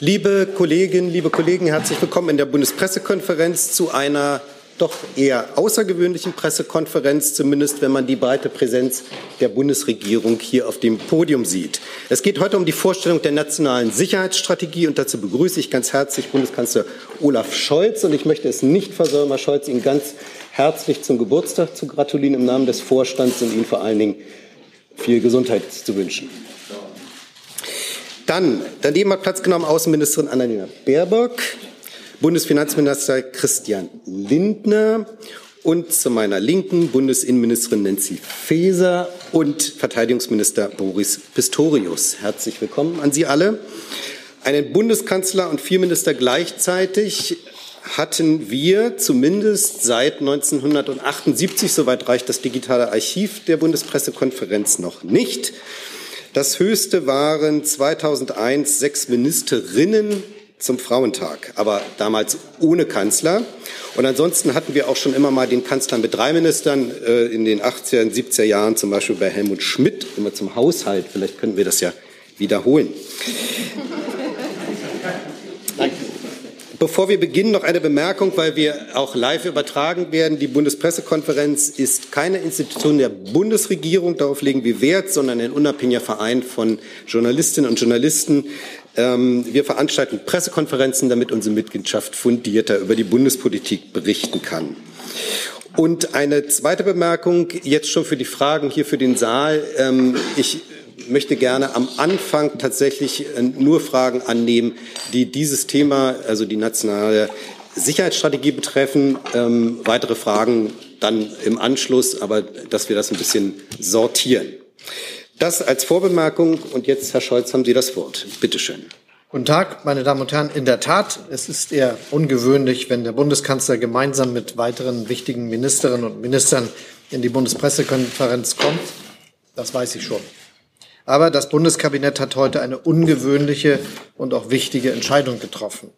Liebe Kolleginnen, liebe Kollegen, herzlich willkommen in der Bundespressekonferenz zu einer doch eher außergewöhnlichen Pressekonferenz, zumindest wenn man die breite Präsenz der Bundesregierung hier auf dem Podium sieht. Es geht heute um die Vorstellung der nationalen Sicherheitsstrategie und dazu begrüße ich ganz herzlich Bundeskanzler Olaf Scholz und ich möchte es nicht versäumen, Herr Scholz, Ihnen ganz herzlich zum Geburtstag zu gratulieren im Namen des Vorstands und Ihnen vor allen Dingen viel Gesundheit zu wünschen. Dann daneben hat Platz genommen Außenministerin Annalena Baerbock, Bundesfinanzminister Christian Lindner und zu meiner Linken Bundesinnenministerin Nancy Faeser und Verteidigungsminister Boris Pistorius. Herzlich willkommen an Sie alle. Einen Bundeskanzler und vier Minister gleichzeitig hatten wir zumindest seit 1978, soweit reicht das digitale Archiv der Bundespressekonferenz noch nicht. Das höchste waren 2001 sechs Ministerinnen zum Frauentag, aber damals ohne Kanzler. Und ansonsten hatten wir auch schon immer mal den Kanzler mit drei Ministern äh, in den 80er und 70er Jahren, zum Beispiel bei Helmut Schmidt, immer zum Haushalt. Vielleicht könnten wir das ja wiederholen. Bevor wir beginnen, noch eine Bemerkung, weil wir auch live übertragen werden. Die Bundespressekonferenz ist keine Institution der Bundesregierung, darauf legen wir Wert, sondern ein unabhängiger Verein von Journalistinnen und Journalisten. Ähm, wir veranstalten Pressekonferenzen, damit unsere Mitgliedschaft fundierter über die Bundespolitik berichten kann. Und eine zweite Bemerkung, jetzt schon für die Fragen hier für den Saal. Ähm, ich möchte gerne am Anfang tatsächlich äh, nur Fragen annehmen, die dieses Thema, also die nationale Sicherheitsstrategie betreffen. Ähm, weitere Fragen dann im Anschluss, aber dass wir das ein bisschen sortieren. Das als Vorbemerkung. Und jetzt, Herr Scholz, haben Sie das Wort. Bitte schön. Guten Tag, meine Damen und Herren. In der Tat, es ist eher ungewöhnlich, wenn der Bundeskanzler gemeinsam mit weiteren wichtigen Ministerinnen und Ministern in die Bundespressekonferenz kommt. Das weiß ich schon. Aber das Bundeskabinett hat heute eine ungewöhnliche und auch wichtige Entscheidung getroffen.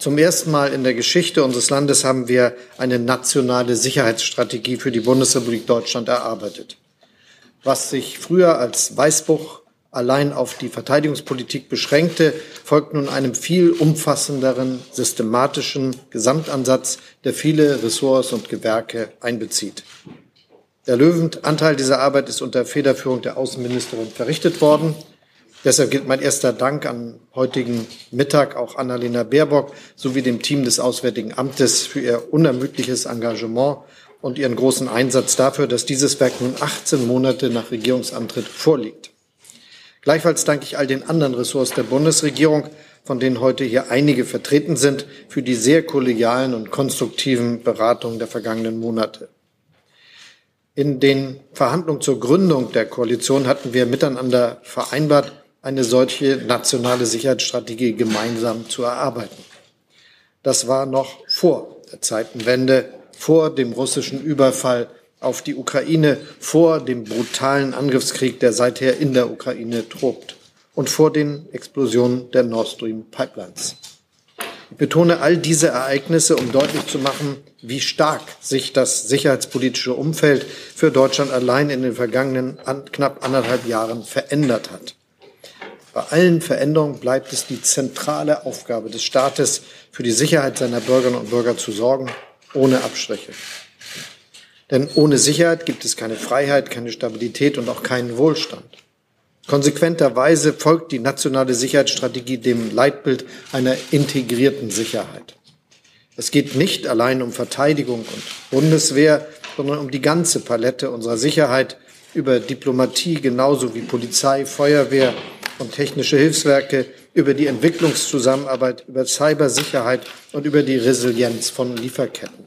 Zum ersten Mal in der Geschichte unseres Landes haben wir eine nationale Sicherheitsstrategie für die Bundesrepublik Deutschland erarbeitet. Was sich früher als Weißbuch allein auf die Verteidigungspolitik beschränkte, folgt nun einem viel umfassenderen, systematischen Gesamtansatz, der viele Ressorts und Gewerke einbezieht. Der Löwenanteil dieser Arbeit ist unter Federführung der Außenministerin verrichtet worden. Deshalb gilt mein erster Dank am heutigen Mittag auch Annalena Baerbock sowie dem Team des Auswärtigen Amtes für ihr unermüdliches Engagement und ihren großen Einsatz dafür, dass dieses Werk nun 18 Monate nach Regierungsantritt vorliegt. Gleichfalls danke ich all den anderen Ressorts der Bundesregierung, von denen heute hier einige vertreten sind, für die sehr kollegialen und konstruktiven Beratungen der vergangenen Monate. In den Verhandlungen zur Gründung der Koalition hatten wir miteinander vereinbart, eine solche nationale Sicherheitsstrategie gemeinsam zu erarbeiten. Das war noch vor der Zeitenwende, vor dem russischen Überfall auf die Ukraine, vor dem brutalen Angriffskrieg, der seither in der Ukraine tobt und vor den Explosionen der Nord Stream Pipelines. Ich betone all diese Ereignisse, um deutlich zu machen, wie stark sich das sicherheitspolitische Umfeld für Deutschland allein in den vergangenen knapp anderthalb Jahren verändert hat. Bei allen Veränderungen bleibt es die zentrale Aufgabe des Staates, für die Sicherheit seiner Bürgerinnen und Bürger zu sorgen, ohne Abstriche. Denn ohne Sicherheit gibt es keine Freiheit, keine Stabilität und auch keinen Wohlstand. Konsequenterweise folgt die nationale Sicherheitsstrategie dem Leitbild einer integrierten Sicherheit. Es geht nicht allein um Verteidigung und Bundeswehr, sondern um die ganze Palette unserer Sicherheit über Diplomatie genauso wie Polizei, Feuerwehr und technische Hilfswerke, über die Entwicklungszusammenarbeit, über Cybersicherheit und über die Resilienz von Lieferketten.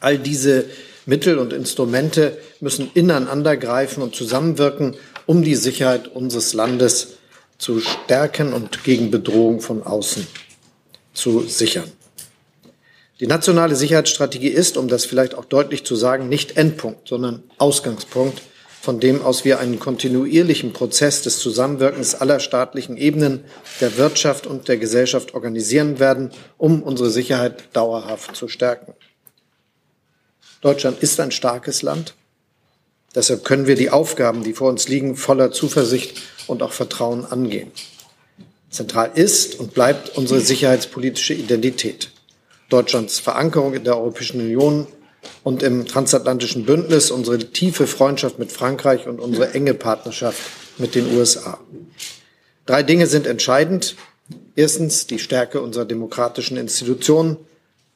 All diese Mittel und Instrumente müssen ineinandergreifen und zusammenwirken, um die Sicherheit unseres Landes zu stärken und gegen Bedrohung von außen zu sichern. Die nationale Sicherheitsstrategie ist, um das vielleicht auch deutlich zu sagen, nicht Endpunkt, sondern Ausgangspunkt, von dem aus wir einen kontinuierlichen Prozess des Zusammenwirkens aller staatlichen Ebenen, der Wirtschaft und der Gesellschaft organisieren werden, um unsere Sicherheit dauerhaft zu stärken. Deutschland ist ein starkes Land. Deshalb können wir die Aufgaben, die vor uns liegen, voller Zuversicht und auch Vertrauen angehen. Zentral ist und bleibt unsere sicherheitspolitische Identität. Deutschlands Verankerung in der Europäischen Union und im transatlantischen Bündnis, unsere tiefe Freundschaft mit Frankreich und unsere enge Partnerschaft mit den USA. Drei Dinge sind entscheidend. Erstens die Stärke unserer demokratischen Institutionen,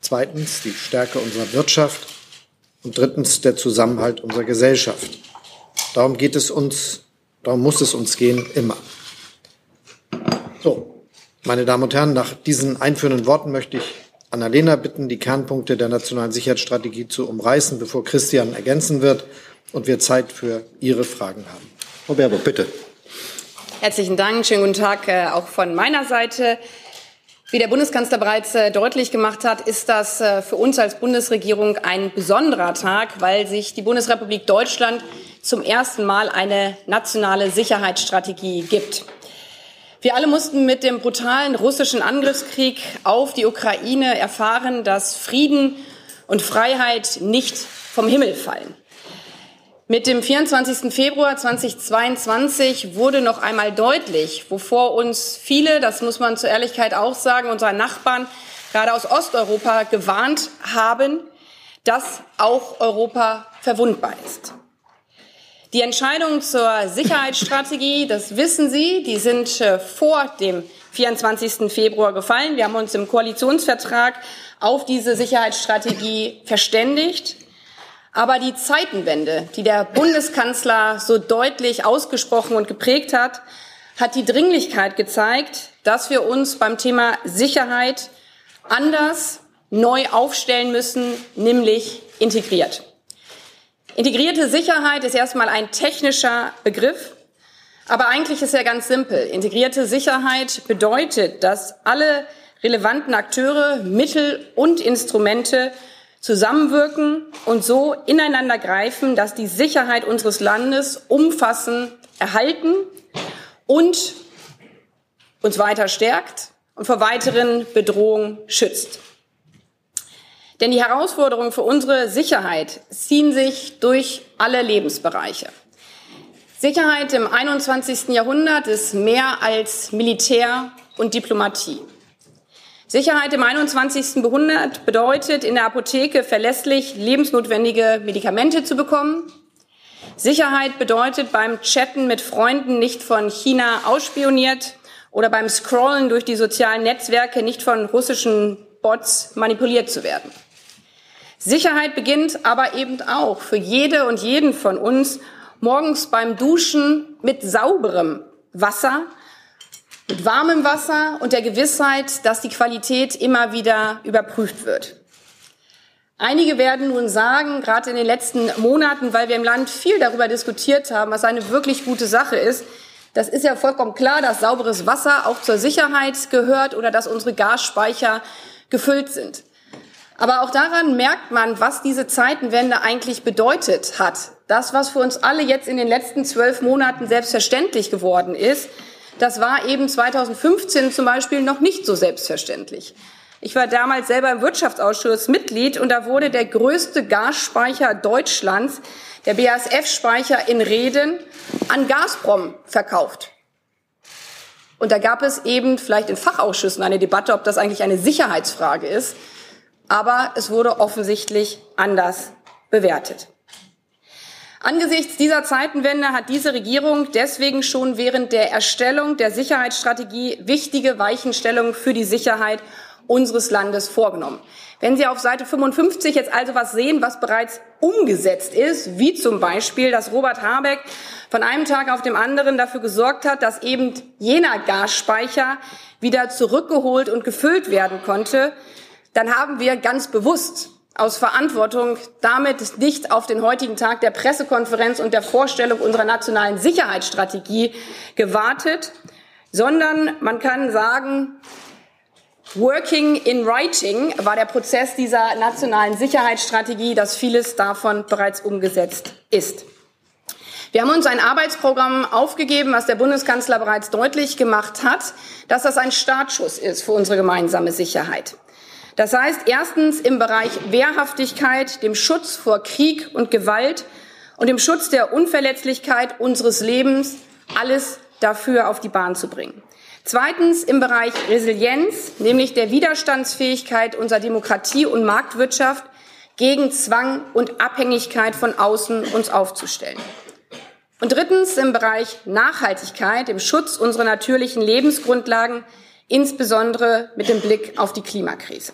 zweitens die Stärke unserer Wirtschaft und drittens der Zusammenhalt unserer Gesellschaft. Darum geht es uns, darum muss es uns gehen, immer. So, meine Damen und Herren, nach diesen einführenden Worten möchte ich Annalena bitten, die Kernpunkte der nationalen Sicherheitsstrategie zu umreißen, bevor Christian ergänzen wird und wir Zeit für Ihre Fragen haben. Frau Baerbock, bitte. Herzlichen Dank. Schönen guten Tag äh, auch von meiner Seite. Wie der Bundeskanzler bereits äh, deutlich gemacht hat, ist das äh, für uns als Bundesregierung ein besonderer Tag, weil sich die Bundesrepublik Deutschland zum ersten Mal eine nationale Sicherheitsstrategie gibt. Wir alle mussten mit dem brutalen russischen Angriffskrieg auf die Ukraine erfahren, dass Frieden und Freiheit nicht vom Himmel fallen. Mit dem 24. Februar 2022 wurde noch einmal deutlich, wovor uns viele, das muss man zur Ehrlichkeit auch sagen, unserer Nachbarn gerade aus Osteuropa gewarnt haben, dass auch Europa verwundbar ist. Die Entscheidungen zur Sicherheitsstrategie, das wissen Sie, die sind äh, vor dem 24. Februar gefallen. Wir haben uns im Koalitionsvertrag auf diese Sicherheitsstrategie verständigt. Aber die Zeitenwende, die der Bundeskanzler so deutlich ausgesprochen und geprägt hat, hat die Dringlichkeit gezeigt, dass wir uns beim Thema Sicherheit anders neu aufstellen müssen, nämlich integriert. Integrierte Sicherheit ist erstmal ein technischer Begriff, aber eigentlich ist er ganz simpel. Integrierte Sicherheit bedeutet, dass alle relevanten Akteure, Mittel und Instrumente zusammenwirken und so ineinander greifen, dass die Sicherheit unseres Landes umfassend erhalten und uns weiter stärkt und vor weiteren Bedrohungen schützt. Denn die Herausforderungen für unsere Sicherheit ziehen sich durch alle Lebensbereiche. Sicherheit im 21. Jahrhundert ist mehr als Militär und Diplomatie. Sicherheit im 21. Jahrhundert bedeutet, in der Apotheke verlässlich lebensnotwendige Medikamente zu bekommen. Sicherheit bedeutet, beim Chatten mit Freunden nicht von China ausspioniert oder beim Scrollen durch die sozialen Netzwerke nicht von russischen Bots manipuliert zu werden. Sicherheit beginnt aber eben auch für jede und jeden von uns morgens beim Duschen mit sauberem Wasser, mit warmem Wasser und der Gewissheit, dass die Qualität immer wieder überprüft wird. Einige werden nun sagen, gerade in den letzten Monaten, weil wir im Land viel darüber diskutiert haben, was eine wirklich gute Sache ist, das ist ja vollkommen klar, dass sauberes Wasser auch zur Sicherheit gehört oder dass unsere Gasspeicher gefüllt sind. Aber auch daran merkt man, was diese Zeitenwende eigentlich bedeutet hat. Das, was für uns alle jetzt in den letzten zwölf Monaten selbstverständlich geworden ist, das war eben 2015 zum Beispiel noch nicht so selbstverständlich. Ich war damals selber im Wirtschaftsausschuss Mitglied und da wurde der größte Gasspeicher Deutschlands, der BASF-Speicher in Reden, an Gazprom verkauft. Und da gab es eben vielleicht in Fachausschüssen eine Debatte, ob das eigentlich eine Sicherheitsfrage ist aber es wurde offensichtlich anders bewertet. Angesichts dieser Zeitenwende hat diese Regierung deswegen schon während der Erstellung der Sicherheitsstrategie wichtige Weichenstellungen für die Sicherheit unseres Landes vorgenommen. Wenn Sie auf Seite 55 jetzt also was sehen, was bereits umgesetzt ist, wie zum Beispiel, dass Robert Habeck von einem Tag auf dem anderen dafür gesorgt hat, dass eben jener Gasspeicher wieder zurückgeholt und gefüllt werden konnte, dann haben wir ganz bewusst aus Verantwortung damit nicht auf den heutigen Tag der Pressekonferenz und der Vorstellung unserer nationalen Sicherheitsstrategie gewartet, sondern man kann sagen, Working in Writing war der Prozess dieser nationalen Sicherheitsstrategie, dass vieles davon bereits umgesetzt ist. Wir haben uns ein Arbeitsprogramm aufgegeben, was der Bundeskanzler bereits deutlich gemacht hat, dass das ein Startschuss ist für unsere gemeinsame Sicherheit. Das heißt erstens im Bereich Wehrhaftigkeit, dem Schutz vor Krieg und Gewalt und dem Schutz der Unverletzlichkeit unseres Lebens alles dafür auf die Bahn zu bringen. Zweitens im Bereich Resilienz, nämlich der Widerstandsfähigkeit unserer Demokratie und Marktwirtschaft gegen Zwang und Abhängigkeit von außen uns aufzustellen. Und drittens im Bereich Nachhaltigkeit, im Schutz unserer natürlichen Lebensgrundlagen, insbesondere mit dem Blick auf die Klimakrise.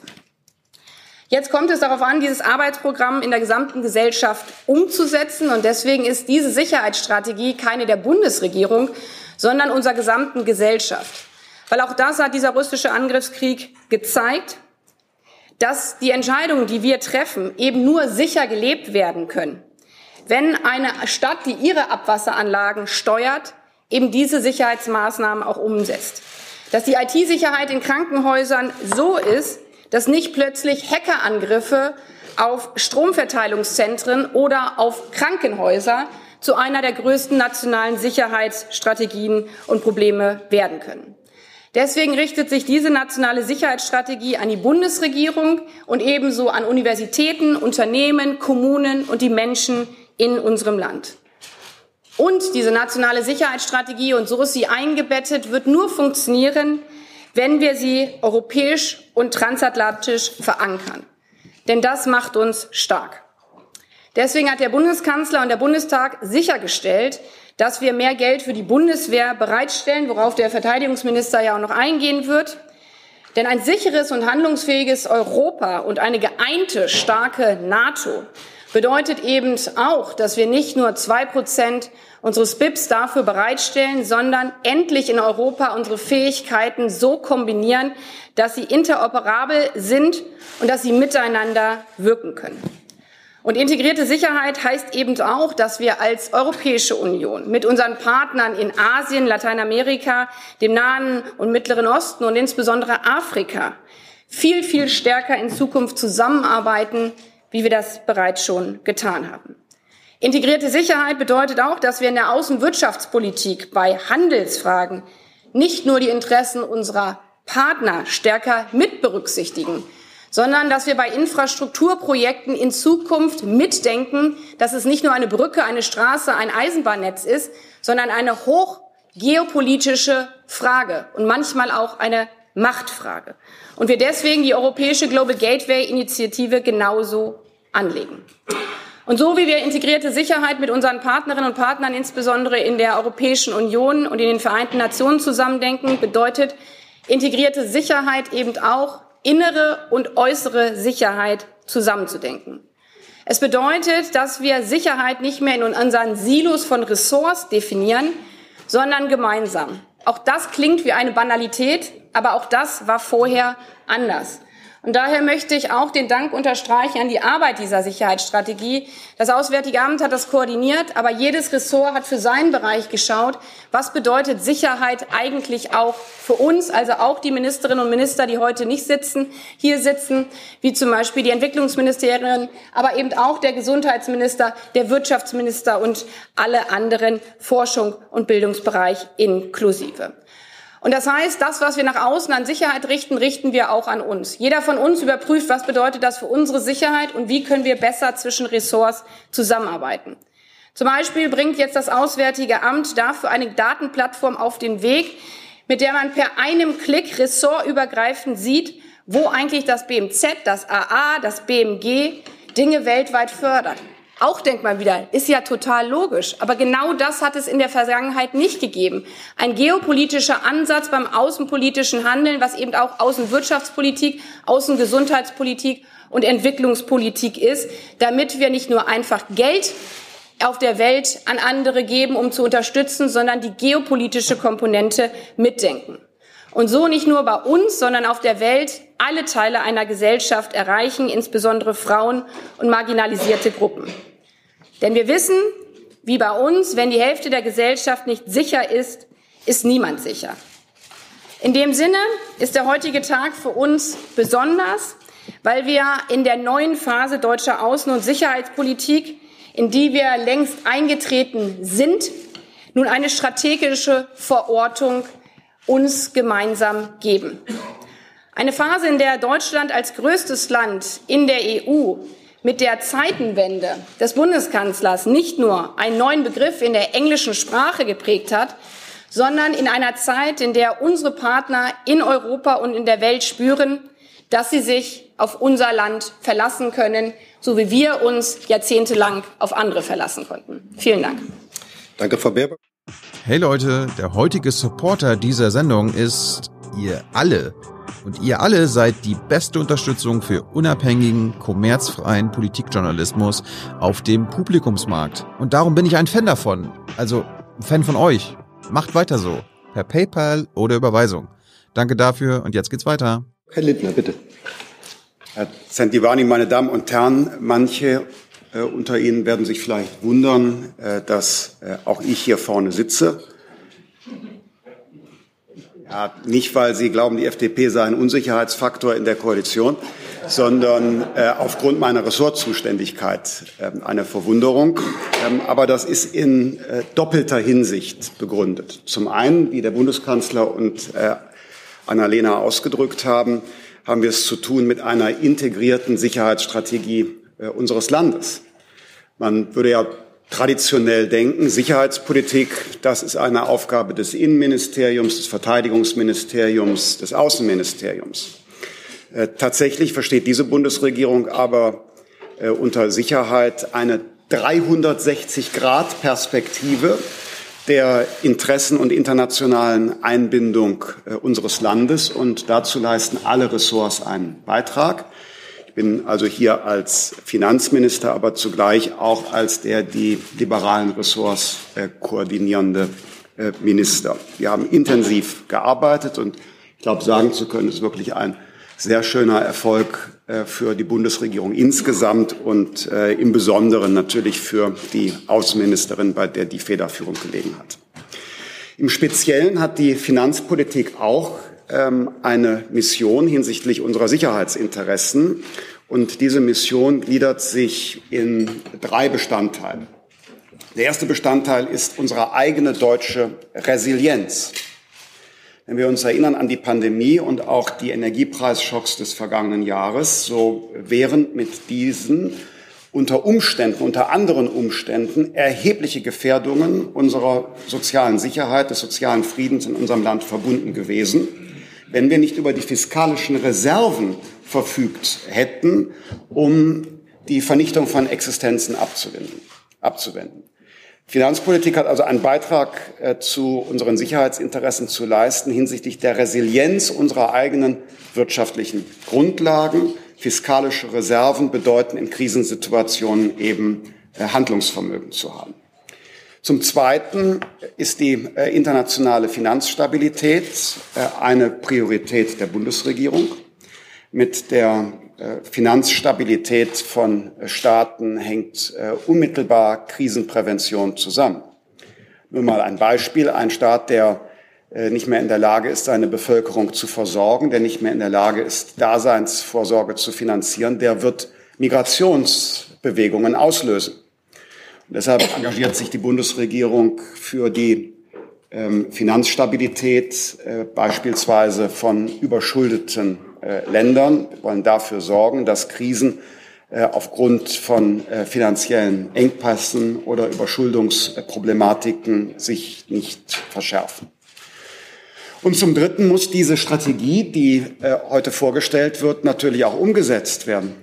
Jetzt kommt es darauf an, dieses Arbeitsprogramm in der gesamten Gesellschaft umzusetzen. Und deswegen ist diese Sicherheitsstrategie keine der Bundesregierung, sondern unserer gesamten Gesellschaft. Weil auch das hat dieser russische Angriffskrieg gezeigt, dass die Entscheidungen, die wir treffen, eben nur sicher gelebt werden können, wenn eine Stadt, die ihre Abwasseranlagen steuert, eben diese Sicherheitsmaßnahmen auch umsetzt. Dass die IT-Sicherheit in Krankenhäusern so ist, dass nicht plötzlich Hackerangriffe auf Stromverteilungszentren oder auf Krankenhäuser zu einer der größten nationalen Sicherheitsstrategien und Probleme werden können. Deswegen richtet sich diese nationale Sicherheitsstrategie an die Bundesregierung und ebenso an Universitäten, Unternehmen, Kommunen und die Menschen in unserem Land. Und diese nationale Sicherheitsstrategie, und so ist sie eingebettet, wird nur funktionieren, wenn wir sie europäisch und transatlantisch verankern. Denn das macht uns stark. Deswegen hat der Bundeskanzler und der Bundestag sichergestellt, dass wir mehr Geld für die Bundeswehr bereitstellen, worauf der Verteidigungsminister ja auch noch eingehen wird. Denn ein sicheres und handlungsfähiges Europa und eine geeinte, starke NATO bedeutet eben auch, dass wir nicht nur zwei Prozent unseres BIPs dafür bereitstellen, sondern endlich in Europa unsere Fähigkeiten so kombinieren, dass sie interoperabel sind und dass sie miteinander wirken können. Und integrierte Sicherheit heißt eben auch, dass wir als Europäische Union mit unseren Partnern in Asien, Lateinamerika, dem Nahen und Mittleren Osten und insbesondere Afrika viel, viel stärker in Zukunft zusammenarbeiten, wie wir das bereits schon getan haben. Integrierte Sicherheit bedeutet auch, dass wir in der Außenwirtschaftspolitik bei Handelsfragen nicht nur die Interessen unserer Partner stärker mit berücksichtigen, sondern dass wir bei Infrastrukturprojekten in Zukunft mitdenken, dass es nicht nur eine Brücke, eine Straße, ein Eisenbahnnetz ist, sondern eine hoch geopolitische Frage und manchmal auch eine Machtfrage. Und wir deswegen die europäische Global Gateway Initiative genauso anlegen. Und so wie wir integrierte Sicherheit mit unseren Partnerinnen und Partnern, insbesondere in der Europäischen Union und in den Vereinten Nationen zusammendenken, bedeutet integrierte Sicherheit eben auch innere und äußere Sicherheit zusammenzudenken. Es bedeutet, dass wir Sicherheit nicht mehr in unseren Silos von Ressorts definieren, sondern gemeinsam. Auch das klingt wie eine Banalität, aber auch das war vorher anders. Und daher möchte ich auch den Dank unterstreichen an die Arbeit dieser Sicherheitsstrategie. Das Auswärtige Amt hat das koordiniert, aber jedes Ressort hat für seinen Bereich geschaut, was bedeutet Sicherheit eigentlich auch für uns, also auch die Ministerinnen und Minister, die heute nicht sitzen, hier sitzen, wie zum Beispiel die Entwicklungsministerin, aber eben auch der Gesundheitsminister, der Wirtschaftsminister und alle anderen Forschung und Bildungsbereich inklusive. Und das heißt, das, was wir nach außen an Sicherheit richten, richten wir auch an uns. Jeder von uns überprüft, was bedeutet das für unsere Sicherheit und wie können wir besser zwischen Ressorts zusammenarbeiten. Zum Beispiel bringt jetzt das Auswärtige Amt dafür eine Datenplattform auf den Weg, mit der man per einem Klick ressortübergreifend sieht, wo eigentlich das BMZ, das AA, das BMG Dinge weltweit fördern. Auch denkt man wieder, ist ja total logisch. Aber genau das hat es in der Vergangenheit nicht gegeben. Ein geopolitischer Ansatz beim außenpolitischen Handeln, was eben auch Außenwirtschaftspolitik, Außengesundheitspolitik und Entwicklungspolitik ist, damit wir nicht nur einfach Geld auf der Welt an andere geben, um zu unterstützen, sondern die geopolitische Komponente mitdenken. Und so nicht nur bei uns, sondern auf der Welt alle Teile einer Gesellschaft erreichen, insbesondere Frauen und marginalisierte Gruppen. Denn wir wissen, wie bei uns, wenn die Hälfte der Gesellschaft nicht sicher ist, ist niemand sicher. In dem Sinne ist der heutige Tag für uns besonders, weil wir in der neuen Phase deutscher Außen- und Sicherheitspolitik, in die wir längst eingetreten sind, nun eine strategische Verortung uns gemeinsam geben. Eine Phase, in der Deutschland als größtes Land in der EU mit der Zeitenwende des Bundeskanzlers nicht nur einen neuen Begriff in der englischen Sprache geprägt hat, sondern in einer Zeit, in der unsere Partner in Europa und in der Welt spüren, dass sie sich auf unser Land verlassen können, so wie wir uns jahrzehntelang auf andere verlassen konnten. Vielen Dank. Danke, Frau Baerbock. Hey Leute, der heutige Supporter dieser Sendung ist ihr alle. Und ihr alle seid die beste Unterstützung für unabhängigen, kommerzfreien Politikjournalismus auf dem Publikumsmarkt. Und darum bin ich ein Fan davon. Also ein Fan von euch. Macht weiter so. Per PayPal oder Überweisung. Danke dafür und jetzt geht's weiter. Herr Lindner, bitte. Herr Santivani, meine Damen und Herren, manche äh, unter Ihnen werden sich vielleicht wundern, äh, dass äh, auch ich hier vorne sitze. Ja, nicht, weil Sie glauben, die FDP sei ein Unsicherheitsfaktor in der Koalition, sondern äh, aufgrund meiner Ressortzuständigkeit äh, eine Verwunderung. Ähm, aber das ist in äh, doppelter Hinsicht begründet. Zum einen, wie der Bundeskanzler und äh, Annalena ausgedrückt haben, haben wir es zu tun mit einer integrierten Sicherheitsstrategie äh, unseres Landes. Man würde ja traditionell denken, Sicherheitspolitik, das ist eine Aufgabe des Innenministeriums, des Verteidigungsministeriums, des Außenministeriums. Äh, tatsächlich versteht diese Bundesregierung aber äh, unter Sicherheit eine 360-Grad-Perspektive der Interessen und internationalen Einbindung äh, unseres Landes. Und dazu leisten alle Ressorts einen Beitrag bin also hier als Finanzminister, aber zugleich auch als der die liberalen Ressorts äh, koordinierende äh, Minister. Wir haben intensiv gearbeitet und ich glaube, sagen zu können, ist wirklich ein sehr schöner Erfolg äh, für die Bundesregierung insgesamt und im Besonderen natürlich für die Außenministerin, bei der die Federführung gelegen hat. Im Speziellen hat die Finanzpolitik auch eine Mission hinsichtlich unserer Sicherheitsinteressen. Und diese Mission gliedert sich in drei Bestandteile. Der erste Bestandteil ist unsere eigene deutsche Resilienz. Wenn wir uns erinnern an die Pandemie und auch die Energiepreisschocks des vergangenen Jahres, so wären mit diesen unter Umständen, unter anderen Umständen erhebliche Gefährdungen unserer sozialen Sicherheit, des sozialen Friedens in unserem Land verbunden gewesen wenn wir nicht über die fiskalischen Reserven verfügt hätten, um die Vernichtung von Existenzen abzuwenden. abzuwenden. Finanzpolitik hat also einen Beitrag äh, zu unseren Sicherheitsinteressen zu leisten hinsichtlich der Resilienz unserer eigenen wirtschaftlichen Grundlagen. Fiskalische Reserven bedeuten in Krisensituationen eben äh, Handlungsvermögen zu haben. Zum Zweiten ist die äh, internationale Finanzstabilität äh, eine Priorität der Bundesregierung. Mit der äh, Finanzstabilität von Staaten hängt unmittelbar Krisenprävention zusammen. Nur mal ein Beispiel. Ein Staat, der nicht mehr in der Lage ist, seine Bevölkerung zu versorgen, der nicht mehr in der Lage ist, Daseinsvorsorge zu finanzieren, der wird Migrationsbewegungen auslösen. Deshalb engagiert sich die Bundesregierung für die ähm, Finanzstabilität äh, beispielsweise von überschuldeten äh, Ländern. Wir wollen dafür sorgen, dass Krisen äh, aufgrund von finanziellen Engpässen oder Überschuldungsproblematiken sich nicht verschärfen. Und zum Dritten muss diese Strategie, die heute vorgestellt wird, natürlich auch umgesetzt werden.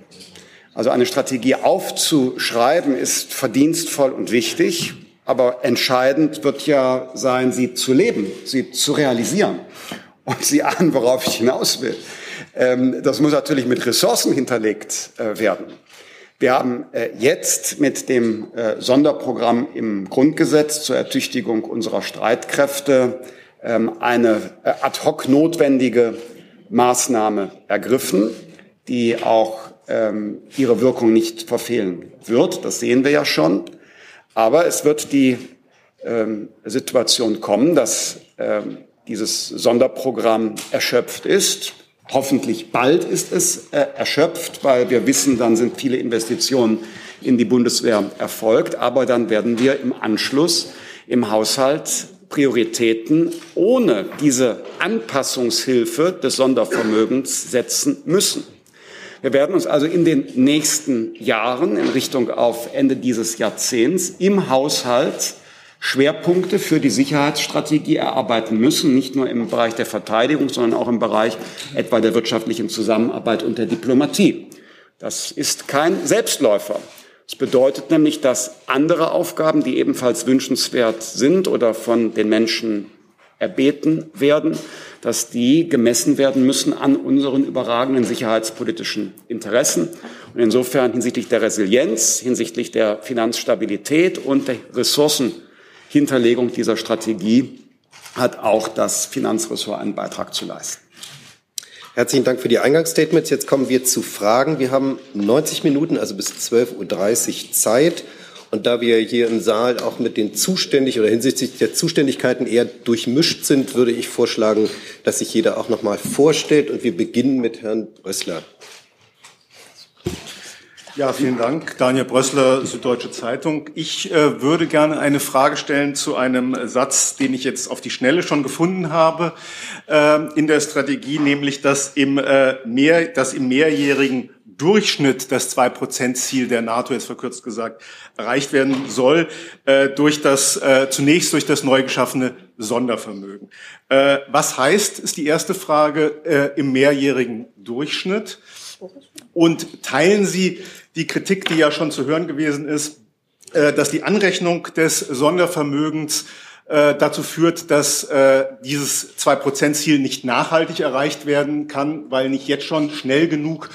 Also eine Strategie aufzuschreiben ist verdienstvoll und wichtig, aber entscheidend wird ja sein, sie zu leben, sie zu realisieren. Und Sie ahnen, worauf ich hinaus will. Ähm, das muss natürlich mit Ressourcen hinterlegt äh, werden. Wir haben äh, jetzt mit dem äh, Sonderprogramm im Grundgesetz zur Ertüchtigung unserer Streitkräfte ähm, eine ad hoc notwendige Maßnahme ergriffen, die auch ähm, ihre Wirkung nicht verfehlen wird. Das sehen wir ja schon. Aber es wird die ähm, Situation kommen, dass ähm, dieses Sonderprogramm erschöpft ist. Hoffentlich bald ist es äh, erschöpft, weil wir wissen, dann sind viele Investitionen in die Bundeswehr erfolgt. Aber dann werden wir im Anschluss im Haushalt Prioritäten ohne diese Anpassungshilfe des Sondervermögens setzen müssen. Wir werden uns also in den nächsten Jahren in Richtung auf Ende dieses Jahrzehnts im Haushalt Schwerpunkte für die Sicherheitsstrategie erarbeiten müssen, nicht nur im Bereich der Verteidigung, sondern auch im Bereich etwa der wirtschaftlichen Zusammenarbeit und der Diplomatie. Das ist kein Selbstläufer. Das bedeutet nämlich, dass andere Aufgaben, die ebenfalls wünschenswert sind oder von den Menschen erbeten werden, dass die gemessen werden müssen an unseren überragenden sicherheitspolitischen Interessen. Und insofern hinsichtlich der Resilienz, hinsichtlich der Finanzstabilität und der Ressourcenhinterlegung dieser Strategie hat auch das Finanzressort einen Beitrag zu leisten. Herzlichen Dank für die Eingangsstatements. Jetzt kommen wir zu Fragen. Wir haben 90 Minuten, also bis 12.30 Uhr Zeit. Und da wir hier im Saal auch mit den Zuständig oder hinsichtlich der Zuständigkeiten eher durchmischt sind, würde ich vorschlagen, dass sich jeder auch noch mal vorstellt. Und wir beginnen mit Herrn Brössler. Ja, vielen Dank. Daniel Brössler, Süddeutsche Zeitung. Ich äh, würde gerne eine Frage stellen zu einem Satz, den ich jetzt auf die Schnelle schon gefunden habe äh, in der Strategie, nämlich dass im, äh, mehr, dass im mehrjährigen Durchschnitt das Zwei-Prozent-Ziel der NATO, jetzt verkürzt gesagt, erreicht werden soll, äh, durch das, äh, zunächst durch das neu geschaffene Sondervermögen. Äh, was heißt, ist die erste Frage, äh, im mehrjährigen Durchschnitt? Und teilen Sie die Kritik, die ja schon zu hören gewesen ist, äh, dass die Anrechnung des Sondervermögens äh, dazu führt, dass äh, dieses Zwei-Prozent-Ziel nicht nachhaltig erreicht werden kann, weil nicht jetzt schon schnell genug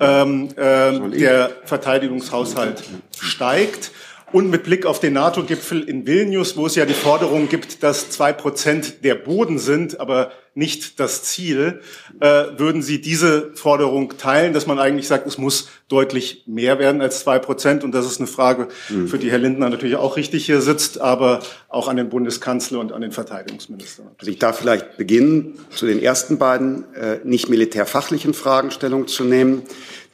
ähm, äh, der Verteidigungshaushalt steigt. Und mit Blick auf den NATO-Gipfel in Vilnius, wo es ja die Forderung gibt, dass zwei Prozent der Boden sind, aber nicht das Ziel, äh, würden Sie diese Forderung teilen, dass man eigentlich sagt, es muss deutlich mehr werden als zwei Prozent? Und das ist eine Frage, mhm. für die Herr Lindner natürlich auch richtig hier sitzt, aber auch an den Bundeskanzler und an den Verteidigungsminister. Also ich darf vielleicht beginnen, zu den ersten beiden äh, nicht militärfachlichen Fragen Stellung zu nehmen.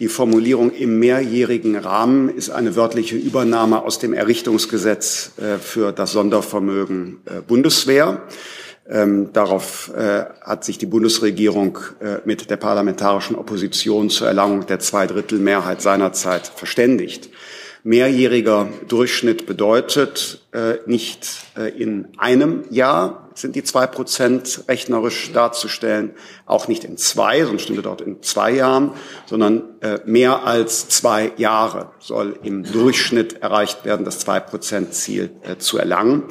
Die Formulierung im mehrjährigen Rahmen ist eine wörtliche Übernahme aus dem Errichtungsgesetz äh, für das Sondervermögen äh, Bundeswehr. Ähm, darauf äh, hat sich die Bundesregierung mit der parlamentarischen Opposition zur Erlangung der Zweidrittelmehrheit seinerzeit verständigt. Mehrjähriger Durchschnitt bedeutet nicht in einem Jahr, sind die zwei Prozent rechnerisch darzustellen, auch nicht in zwei, sonst stünde dort in zwei Jahren, sondern äh, mehr als zwei Jahre soll im Durchschnitt erreicht werden, das zwei Prozent Ziel äh, zu erlangen.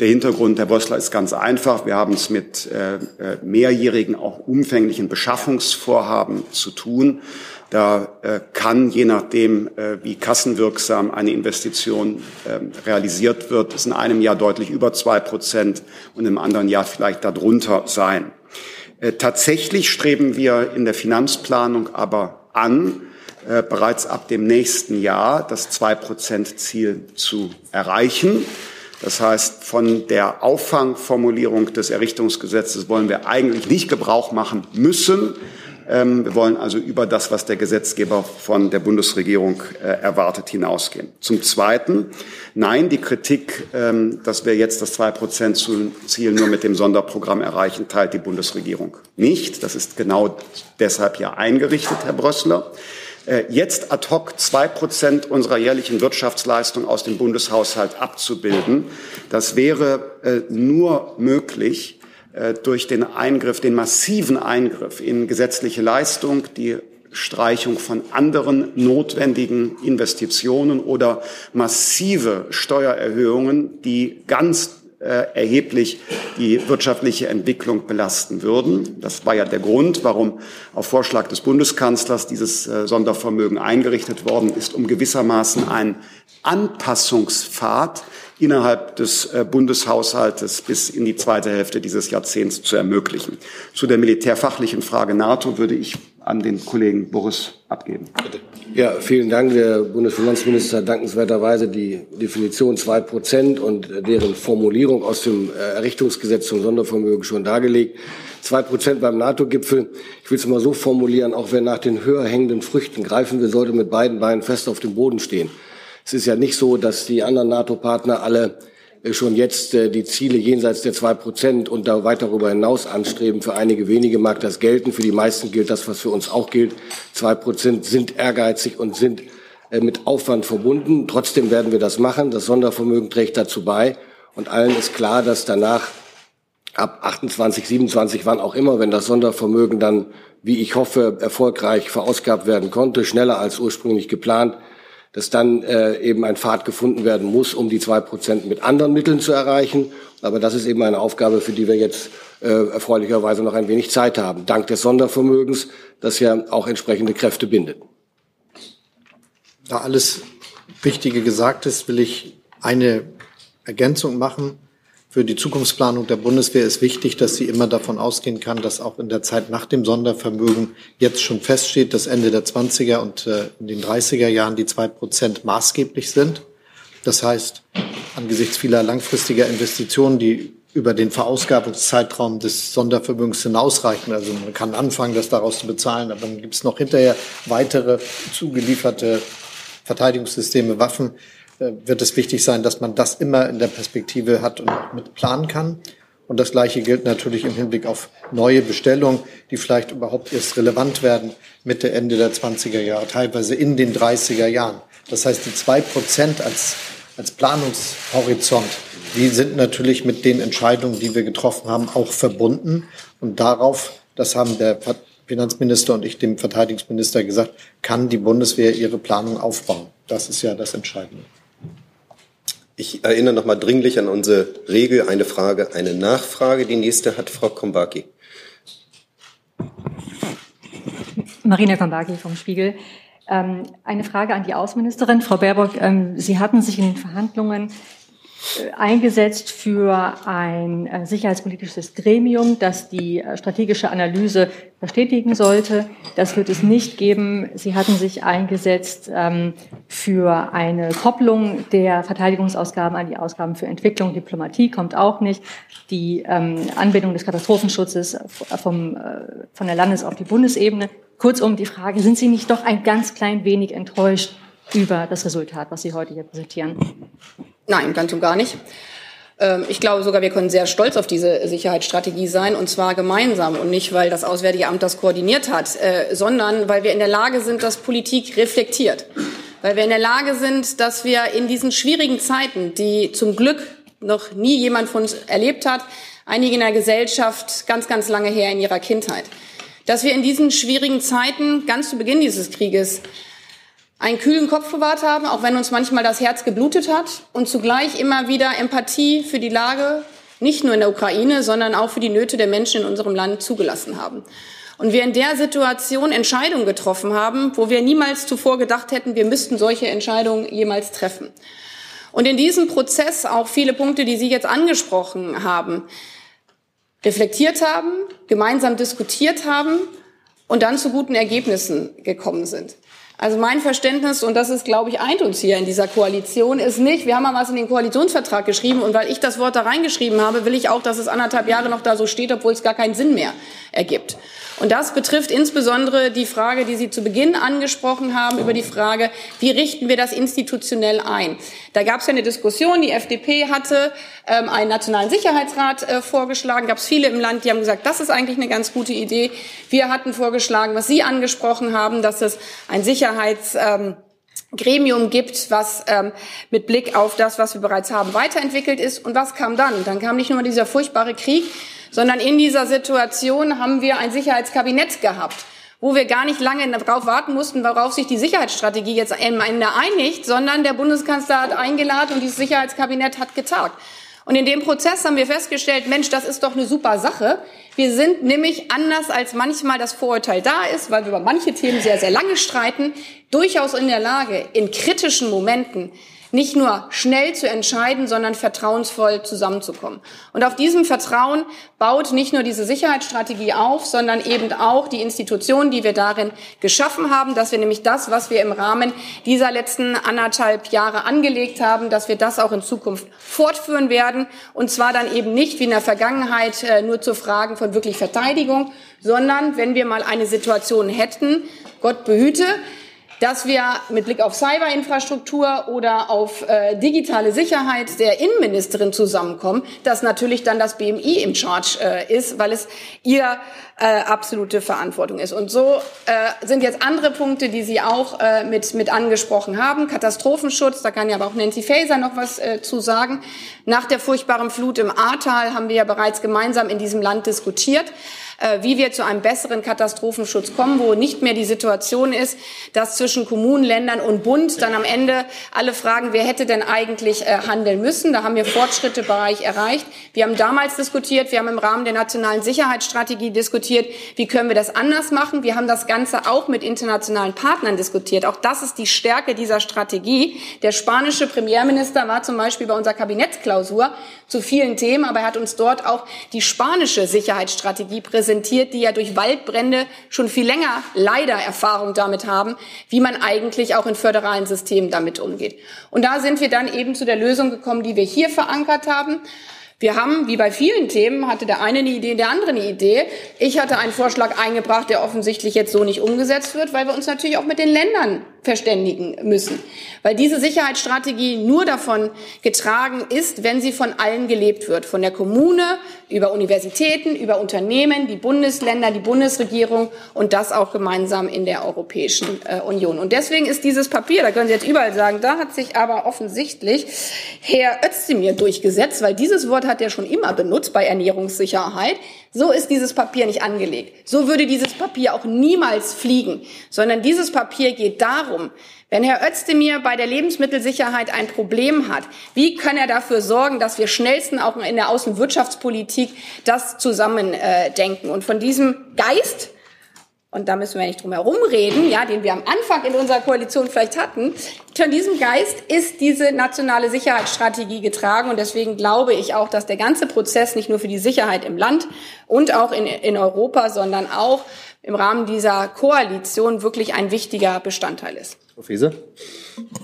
Der Hintergrund der Bössler ist ganz einfach. Wir haben es mit äh, äh mehrjährigen, auch umfänglichen Beschaffungsvorhaben zu tun. Da äh, kann, je nachdem, äh, wie kassenwirksam eine Investition äh, realisiert wird, es in einem Jahr deutlich über zwei Prozent und im anderen Jahr vielleicht darunter sein. Äh, tatsächlich streben wir in der Finanzplanung aber an, äh, bereits ab dem nächsten Jahr das zwei Prozent Ziel zu erreichen. Das heißt, von der Auffangformulierung des Errichtungsgesetzes wollen wir eigentlich nicht Gebrauch machen müssen, wir wollen also über das, was der Gesetzgeber von der Bundesregierung äh, erwartet, hinausgehen. Zum Zweiten, nein, die Kritik, ähm, dass wir jetzt das 2-Prozent-Ziel nur mit dem Sonderprogramm erreichen, teilt die Bundesregierung nicht. Das ist genau deshalb ja eingerichtet, Herr Brössler. Äh, jetzt ad hoc zwei Prozent unserer jährlichen Wirtschaftsleistung aus dem Bundeshaushalt abzubilden, das wäre äh, nur möglich, durch den Eingriff, den massiven Eingriff in gesetzliche Leistung, die Streichung von anderen notwendigen Investitionen oder massive Steuererhöhungen, die ganz äh, erheblich die wirtschaftliche Entwicklung belasten würden. Das war ja der Grund, warum auf Vorschlag des Bundeskanzlers dieses äh, Sondervermögen eingerichtet worden ist, um gewissermaßen einen Anpassungspfad innerhalb des äh, Bundeshaushaltes bis in die zweite Hälfte dieses Jahrzehnts zu ermöglichen. Zu der militärfachlichen Frage NATO würde ich an den Kollegen Boris abgeben. Ja, vielen Dank. Der Bundesfinanzminister hat dankenswerterweise die Definition zwei Prozent und deren Formulierung aus dem äh, Errichtungsgesetz zum Sondervermögen schon dargelegt. Zwei Prozent beim NATO-Gipfel. Ich will es mal so formulieren, auch wer nach den höher hängenden Früchten greifen will, sollte mit beiden Beinen fest auf dem Boden stehen. Es ist ja nicht so, dass die anderen NATO-Partner alle äh, schon jetzt äh, die Ziele jenseits der zwei Prozent und da weit darüber hinaus anstreben. Für einige wenige mag das gelten, für die meisten gilt das, was für uns auch gilt. Zwei Prozent sind ehrgeizig und sind äh, mit Aufwand verbunden. Trotzdem werden wir das machen. Das Sondervermögen trägt dazu bei. Und allen ist klar, dass danach ab 28, 27, wann auch immer, wenn das Sondervermögen dann, wie ich hoffe, erfolgreich verausgabt werden konnte, schneller als ursprünglich geplant, dass dann äh, eben ein Pfad gefunden werden muss, um die zwei Prozent mit anderen Mitteln zu erreichen. Aber das ist eben eine Aufgabe, für die wir jetzt äh, erfreulicherweise noch ein wenig Zeit haben, dank des Sondervermögens, das ja auch entsprechende Kräfte bindet. Da alles Wichtige gesagt ist, will ich eine Ergänzung machen. Für die Zukunftsplanung der Bundeswehr ist wichtig, dass sie immer davon ausgehen kann, dass auch in der Zeit nach dem Sondervermögen jetzt schon feststeht, dass Ende der 20er und äh, in den 30er Jahren die zwei Prozent maßgeblich sind. Das heißt, angesichts vieler langfristiger Investitionen, die über den Verausgabungszeitraum des Sondervermögens hinausreichen. Also man kann anfangen, das daraus zu bezahlen, aber dann gibt es noch hinterher weitere zugelieferte Verteidigungssysteme, Waffen, wird es wichtig sein, dass man das immer in der Perspektive hat und mit planen kann. Und das Gleiche gilt natürlich im Hinblick auf neue Bestellungen, die vielleicht überhaupt erst relevant werden Mitte, Ende der 20er Jahre, teilweise in den 30er Jahren. Das heißt, die zwei Prozent als, als Planungshorizont, die sind natürlich mit den Entscheidungen, die wir getroffen haben, auch verbunden. Und darauf, das haben der Finanzminister und ich dem Verteidigungsminister gesagt, kann die Bundeswehr ihre Planung aufbauen. Das ist ja das Entscheidende. Ich erinnere noch mal dringlich an unsere Regel, eine Frage, eine Nachfrage. Die nächste hat Frau Kombaki. Marina Kombaki vom Spiegel. Ähm, eine Frage an die Außenministerin. Frau Baerbock, ähm, Sie hatten sich in den Verhandlungen eingesetzt für ein äh, sicherheitspolitisches Gremium, das die äh, strategische Analyse bestätigen sollte. Das wird es nicht geben. Sie hatten sich eingesetzt ähm, für eine Kopplung der Verteidigungsausgaben an die Ausgaben für Entwicklung. Diplomatie kommt auch nicht. Die ähm, Anbindung des Katastrophenschutzes vom, von der Landes- auf die Bundesebene. Kurzum die Frage, sind Sie nicht doch ein ganz klein wenig enttäuscht über das Resultat, was Sie heute hier präsentieren? Nein, ganz und gar nicht. Ähm, ich glaube sogar, wir können sehr stolz auf diese Sicherheitsstrategie sein, und zwar gemeinsam und nicht, weil das Auswärtige Amt das koordiniert hat, äh, sondern weil wir in der Lage sind, dass Politik reflektiert. Weil wir in der Lage sind, dass wir in diesen schwierigen Zeiten, die zum Glück noch nie jemand von uns erlebt hat, einige in der Gesellschaft ganz, ganz lange her in ihrer Kindheit, dass wir in diesen schwierigen Zeiten, ganz zu Beginn dieses Krieges, einen kühlen Kopf bewahrt haben, auch wenn uns manchmal das Herz geblutet hat und zugleich immer wieder Empathie für die Lage, nicht nur in der Ukraine, sondern auch für die Nöte der Menschen in unserem Land zugelassen haben. Und wir in der Situation Entscheidungen getroffen haben, wo wir niemals zuvor gedacht hätten, wir müssten solche Entscheidungen jemals treffen. Und in diesem Prozess auch viele Punkte, die Sie jetzt angesprochen haben, reflektiert haben, gemeinsam diskutiert haben und dann zu guten Ergebnissen gekommen sind. Also mein Verständnis, und das ist, glaube ich, eint uns hier in dieser Koalition, ist nicht, wir haben mal was in den Koalitionsvertrag geschrieben und weil ich das Wort da reingeschrieben habe, will ich auch, dass es anderthalb Jahre noch da so steht, obwohl es gar keinen Sinn mehr ergibt. Und das betrifft insbesondere die Frage, die Sie zu Beginn angesprochen haben, über die Frage, wie richten wir das institutionell ein? Da gab es ja eine Diskussion, die FDP hatte ähm, einen nationalen Sicherheitsrat äh, vorgeschlagen, gab es viele im Land, die haben gesagt, das ist eigentlich eine ganz gute Idee. Wir hatten vorgeschlagen, was Sie angesprochen haben, dass es ein Sicherheits ähm, Gremium gibt, was ähm, mit Blick auf das, was wir bereits haben, weiterentwickelt ist. Und was kam dann? Dann kam nicht nur dieser furchtbare Krieg, sondern in dieser Situation haben wir ein Sicherheitskabinett gehabt, wo wir gar nicht lange darauf warten mussten, worauf sich die Sicherheitsstrategie jetzt am Ende einigt, sondern der Bundeskanzler hat eingeladen und dieses Sicherheitskabinett hat getagt. Und in dem Prozess haben wir festgestellt, Mensch, das ist doch eine super Sache. Wir sind nämlich anders als manchmal das Vorurteil da ist, weil wir über manche Themen sehr, sehr lange streiten, durchaus in der Lage, in kritischen Momenten nicht nur schnell zu entscheiden, sondern vertrauensvoll zusammenzukommen. Und auf diesem Vertrauen baut nicht nur diese Sicherheitsstrategie auf, sondern eben auch die Institutionen, die wir darin geschaffen haben, dass wir nämlich das, was wir im Rahmen dieser letzten anderthalb Jahre angelegt haben, dass wir das auch in Zukunft fortführen werden. Und zwar dann eben nicht wie in der Vergangenheit äh, nur zu Fragen von wirklich Verteidigung, sondern wenn wir mal eine Situation hätten, Gott behüte, dass wir mit Blick auf Cyberinfrastruktur oder auf äh, digitale Sicherheit der Innenministerin zusammenkommen, dass natürlich dann das BMI im Charge äh, ist, weil es ihr äh, absolute Verantwortung ist. Und so äh, sind jetzt andere Punkte, die Sie auch äh, mit, mit angesprochen haben. Katastrophenschutz, da kann ja aber auch Nancy Faeser noch was äh, zu sagen. Nach der furchtbaren Flut im Ahrtal haben wir ja bereits gemeinsam in diesem Land diskutiert. Äh, wie wir zu einem besseren Katastrophenschutz kommen, wo nicht mehr die Situation ist, dass zwischen Kommunen, Ländern und Bund dann am Ende alle fragen, wer hätte denn eigentlich äh, handeln müssen. Da haben wir Fortschritte Bereich erreicht. Wir haben damals diskutiert, wir haben im Rahmen der nationalen Sicherheitsstrategie diskutiert, wie können wir das anders machen. Wir haben das Ganze auch mit internationalen Partnern diskutiert. Auch das ist die Stärke dieser Strategie. Der spanische Premierminister war zum Beispiel bei unserer Kabinettsklausur zu vielen Themen, aber er hat uns dort auch die spanische Sicherheitsstrategie präsentiert präsentiert, die ja durch Waldbrände schon viel länger leider Erfahrung damit haben, wie man eigentlich auch in föderalen Systemen damit umgeht. Und da sind wir dann eben zu der Lösung gekommen, die wir hier verankert haben. Wir haben, wie bei vielen Themen, hatte der eine eine Idee, der andere eine Idee. Ich hatte einen Vorschlag eingebracht, der offensichtlich jetzt so nicht umgesetzt wird, weil wir uns natürlich auch mit den Ländern verständigen müssen. Weil diese Sicherheitsstrategie nur davon getragen ist, wenn sie von allen gelebt wird. Von der Kommune, über Universitäten, über Unternehmen, die Bundesländer, die Bundesregierung und das auch gemeinsam in der Europäischen äh, Union. Und deswegen ist dieses Papier, da können Sie jetzt überall sagen, da hat sich aber offensichtlich Herr Özdemir durchgesetzt, weil dieses Wort hat er schon immer benutzt bei Ernährungssicherheit. So ist dieses Papier nicht angelegt. So würde dieses Papier auch niemals fliegen, sondern dieses Papier geht darum, wenn Herr Özdemir bei der Lebensmittelsicherheit ein Problem hat, wie kann er dafür sorgen, dass wir schnellsten auch in der Außenwirtschaftspolitik das zusammendenken? Äh, und von diesem Geist und da müssen wir nicht drum herum reden, ja, den wir am Anfang in unserer Koalition vielleicht hatten. Von diesem Geist ist diese nationale Sicherheitsstrategie getragen und deswegen glaube ich auch, dass der ganze Prozess nicht nur für die Sicherheit im Land und auch in, in Europa, sondern auch im Rahmen dieser Koalition wirklich ein wichtiger Bestandteil ist. Frau.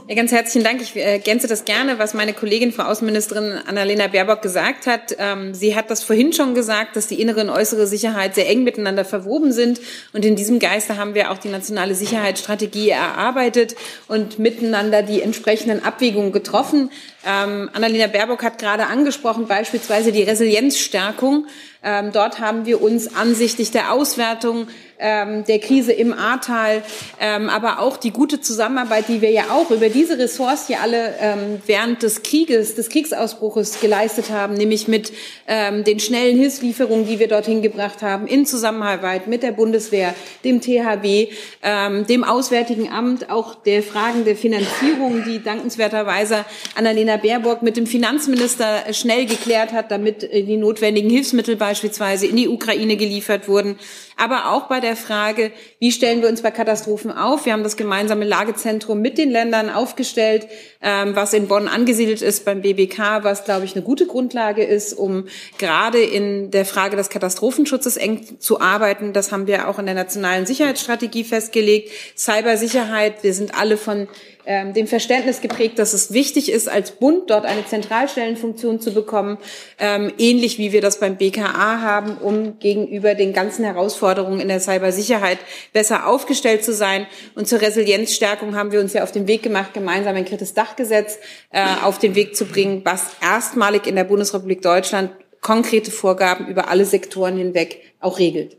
Ja, ganz herzlichen Dank. Ich ergänze das gerne, was meine Kollegin, Frau Außenministerin Annalena Baerbock gesagt hat. Ähm, sie hat das vorhin schon gesagt, dass die innere und äußere Sicherheit sehr eng miteinander verwoben sind. Und in diesem Geiste haben wir auch die nationale Sicherheitsstrategie erarbeitet und miteinander die entsprechenden Abwägungen getroffen. Ähm, Annalena Baerbock hat gerade angesprochen, beispielsweise die Resilienzstärkung. Ähm, dort haben wir uns ansichtlich der Auswertung der Krise im Ahrtal, aber auch die gute Zusammenarbeit, die wir ja auch über diese Ressorts hier alle ähm, während des Krieges, des Kriegsausbruches geleistet haben, nämlich mit ähm, den schnellen Hilfslieferungen, die wir dorthin gebracht haben, in Zusammenarbeit mit der Bundeswehr, dem THW, ähm, dem Auswärtigen Amt, auch der Fragen der Finanzierung, die dankenswerterweise Annalena Baerbock mit dem Finanzminister schnell geklärt hat, damit äh, die notwendigen Hilfsmittel beispielsweise in die Ukraine geliefert wurden aber auch bei der Frage, wie stellen wir uns bei Katastrophen auf? Wir haben das gemeinsame Lagezentrum mit den Ländern aufgestellt, ähm, was in Bonn angesiedelt ist beim BBK, was, glaube ich, eine gute Grundlage ist, um gerade in der Frage des Katastrophenschutzes eng zu arbeiten. Das haben wir auch in der nationalen Sicherheitsstrategie festgelegt. Cybersicherheit, wir sind alle von ähm, dem Verständnis geprägt, dass es wichtig ist, als Bund dort eine Zentralstellenfunktion zu bekommen, ähm, ähnlich wie wir das beim BKA haben, um gegenüber den ganzen Herausforderungen in der Cybersicherheit besser aufgestellt zu sein. Und zur Resilienzstärkung haben wir uns ja auf den Weg gemacht, gemeinsam ein drittes Dachgesetz äh, auf den Weg zu bringen, was erstmalig in der Bundesrepublik Deutschland konkrete Vorgaben über alle Sektoren hinweg auch regelt.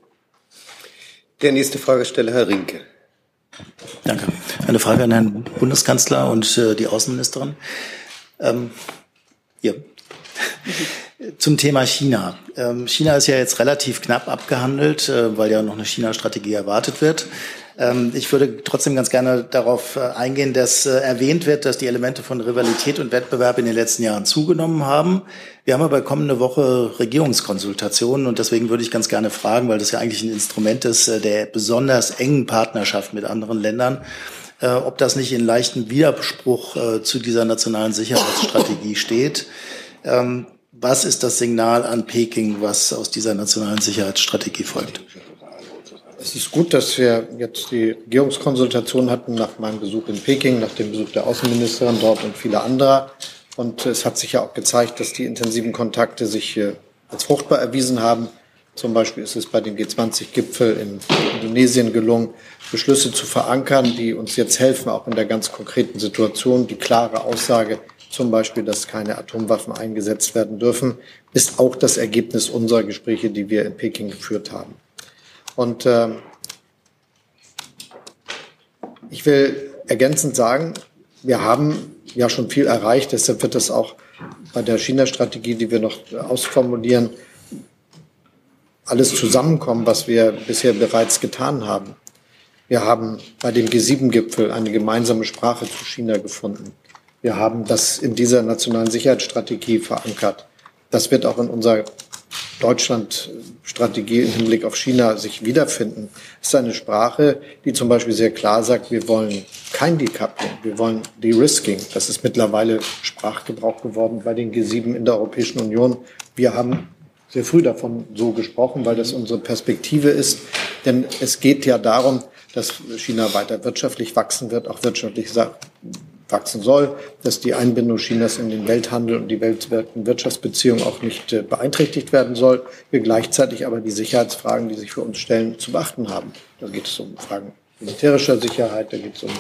Der nächste Fragesteller, Herr Rinke. Danke. Eine Frage an Herrn Bundeskanzler und äh, die Außenministerin. Ähm, hier. Zum Thema China. Ähm, China ist ja jetzt relativ knapp abgehandelt, äh, weil ja noch eine China-Strategie erwartet wird. Ähm, ich würde trotzdem ganz gerne darauf äh, eingehen, dass äh, erwähnt wird, dass die Elemente von Rivalität und Wettbewerb in den letzten Jahren zugenommen haben. Wir haben aber kommende Woche Regierungskonsultationen und deswegen würde ich ganz gerne fragen, weil das ja eigentlich ein Instrument ist äh, der besonders engen Partnerschaft mit anderen Ländern, ob das nicht in leichten Widerspruch zu dieser nationalen Sicherheitsstrategie steht. Ähm, was ist das Signal an Peking, was aus dieser nationalen Sicherheitsstrategie folgt? Es ist gut, dass wir jetzt die Regierungskonsultation hatten nach meinem Besuch in Peking, nach dem Besuch der Außenministerin dort und vieler anderer. Und es hat sich ja auch gezeigt, dass die intensiven Kontakte sich als fruchtbar erwiesen haben. Zum Beispiel ist es bei dem G20-Gipfel in Indonesien gelungen, Beschlüsse zu verankern, die uns jetzt helfen, auch in der ganz konkreten Situation. Die klare Aussage, zum Beispiel, dass keine Atomwaffen eingesetzt werden dürfen, ist auch das Ergebnis unserer Gespräche, die wir in Peking geführt haben. Und äh, ich will ergänzend sagen, wir haben ja schon viel erreicht. Deshalb wird es auch bei der China-Strategie, die wir noch ausformulieren, alles zusammenkommen, was wir bisher bereits getan haben. Wir haben bei dem G7-Gipfel eine gemeinsame Sprache zu China gefunden. Wir haben das in dieser nationalen Sicherheitsstrategie verankert. Das wird auch in unserer Deutschland-Strategie im Hinblick auf China sich wiederfinden. Ist eine Sprache, die zum Beispiel sehr klar sagt, wir wollen kein Decoupling, wir wollen De-Risking. Das ist mittlerweile Sprachgebrauch geworden bei den G7 in der Europäischen Union. Wir haben sehr früh davon so gesprochen, weil das unsere Perspektive ist. Denn es geht ja darum, dass China weiter wirtschaftlich wachsen wird, auch wirtschaftlich wachsen soll, dass die Einbindung Chinas in den Welthandel und die weltweiten Wirtschaftsbeziehungen auch nicht äh, beeinträchtigt werden soll. Wir gleichzeitig aber die Sicherheitsfragen, die sich für uns stellen, zu beachten haben. Da geht es um Fragen militärischer Sicherheit, da geht es um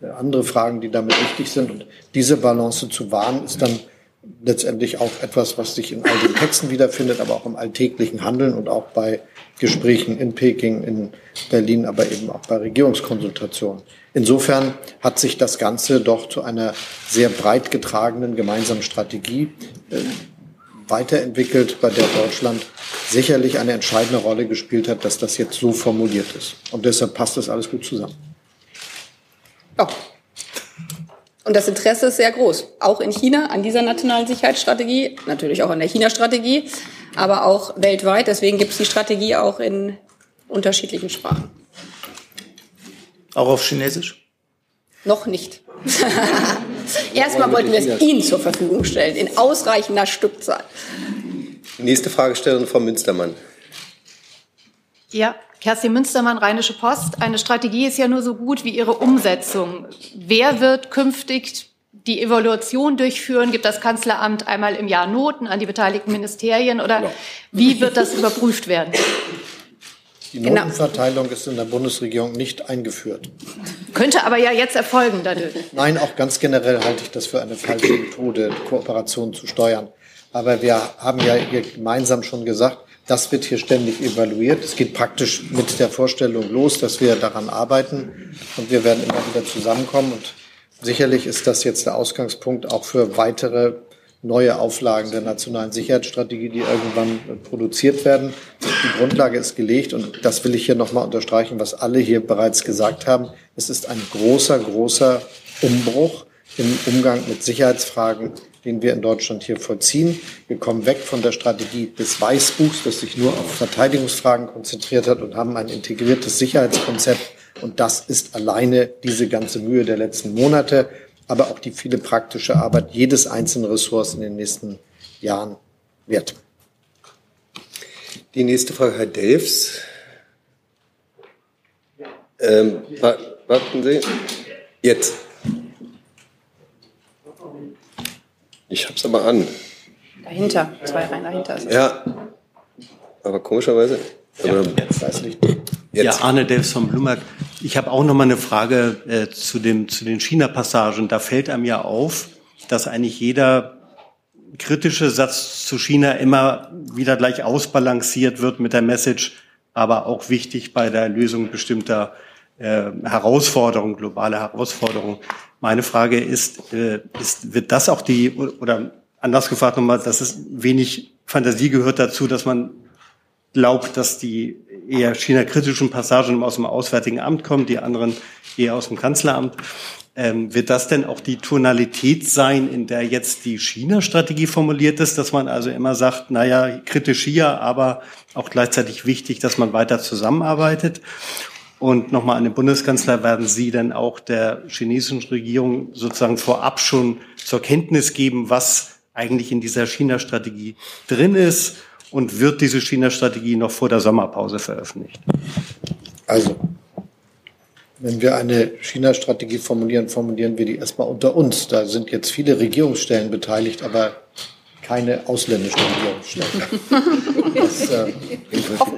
äh, andere Fragen, die damit wichtig sind. Und diese Balance zu wahren, ist dann letztendlich auch etwas, was sich in all den Texten wiederfindet, aber auch im alltäglichen Handeln und auch bei Gesprächen in Peking, in Berlin, aber eben auch bei Regierungskonsultationen. Insofern hat sich das Ganze doch zu einer sehr breit getragenen gemeinsamen Strategie äh, weiterentwickelt, bei der Deutschland sicherlich eine entscheidende Rolle gespielt hat, dass das jetzt so formuliert ist. Und deshalb passt das alles gut zusammen. Ja. Und das Interesse ist sehr groß, auch in China an dieser nationalen Sicherheitsstrategie, natürlich auch an der China-Strategie aber auch weltweit. Deswegen gibt es die Strategie auch in unterschiedlichen Sprachen. Auch auf Chinesisch? Noch nicht. Erstmal wollten wir es Ihnen zur Verfügung stellen, in ausreichender Stückzahl. Nächste Fragestellerin, Frau Münstermann. Ja, Kerstin Münstermann, Rheinische Post. Eine Strategie ist ja nur so gut wie ihre Umsetzung. Wer wird künftig die Evaluation durchführen? Gibt das Kanzleramt einmal im Jahr Noten an die beteiligten Ministerien oder ja. wie wird das überprüft werden? Die genau. Notenverteilung ist in der Bundesregierung nicht eingeführt. Könnte aber ja jetzt erfolgen dadurch. Nein, auch ganz generell halte ich das für eine falsche Methode, Kooperation zu steuern. Aber wir haben ja hier gemeinsam schon gesagt, das wird hier ständig evaluiert. Es geht praktisch mit der Vorstellung los, dass wir daran arbeiten und wir werden immer wieder zusammenkommen und Sicherlich ist das jetzt der Ausgangspunkt auch für weitere neue Auflagen der nationalen Sicherheitsstrategie, die irgendwann produziert werden. Die Grundlage ist gelegt und das will ich hier nochmal unterstreichen, was alle hier bereits gesagt haben. Es ist ein großer, großer Umbruch im Umgang mit Sicherheitsfragen, den wir in Deutschland hier vollziehen. Wir kommen weg von der Strategie des Weißbuchs, das sich nur auf Verteidigungsfragen konzentriert hat und haben ein integriertes Sicherheitskonzept und das ist alleine diese ganze Mühe der letzten Monate, aber auch die viele praktische Arbeit jedes einzelnen Ressorts in den nächsten Jahren wert. Die nächste Frage, Herr Delfs. Ähm, warten Sie. Jetzt. Ich habe es aber an. Dahinter, zwei Reihen dahinter. Ja, aber komischerweise. Ja, jetzt weiß nicht. Jetzt. Ja, Arne Delfs vom Blumberg. Ich habe auch noch mal eine Frage äh, zu, dem, zu den China-Passagen. Da fällt einem ja auf, dass eigentlich jeder kritische Satz zu China immer wieder gleich ausbalanciert wird mit der Message, aber auch wichtig bei der Lösung bestimmter äh, Herausforderungen, globale Herausforderungen. Meine Frage ist, äh, ist, wird das auch die, oder anders gefragt nochmal, dass es wenig Fantasie gehört dazu, dass man glaubt, dass die eher China-kritischen Passagen aus dem Auswärtigen Amt kommen, die anderen eher aus dem Kanzleramt. Ähm, wird das denn auch die Tonalität sein, in der jetzt die China-Strategie formuliert ist, dass man also immer sagt, naja, kritisch hier, aber auch gleichzeitig wichtig, dass man weiter zusammenarbeitet? Und nochmal an den Bundeskanzler, werden Sie denn auch der chinesischen Regierung sozusagen vorab schon zur Kenntnis geben, was eigentlich in dieser China-Strategie drin ist? Und wird diese China-Strategie noch vor der Sommerpause veröffentlicht? Also, wenn wir eine China-Strategie formulieren, formulieren wir die erstmal unter uns. Da sind jetzt viele Regierungsstellen beteiligt, aber keine ausländische Regierung stellen. Das äh,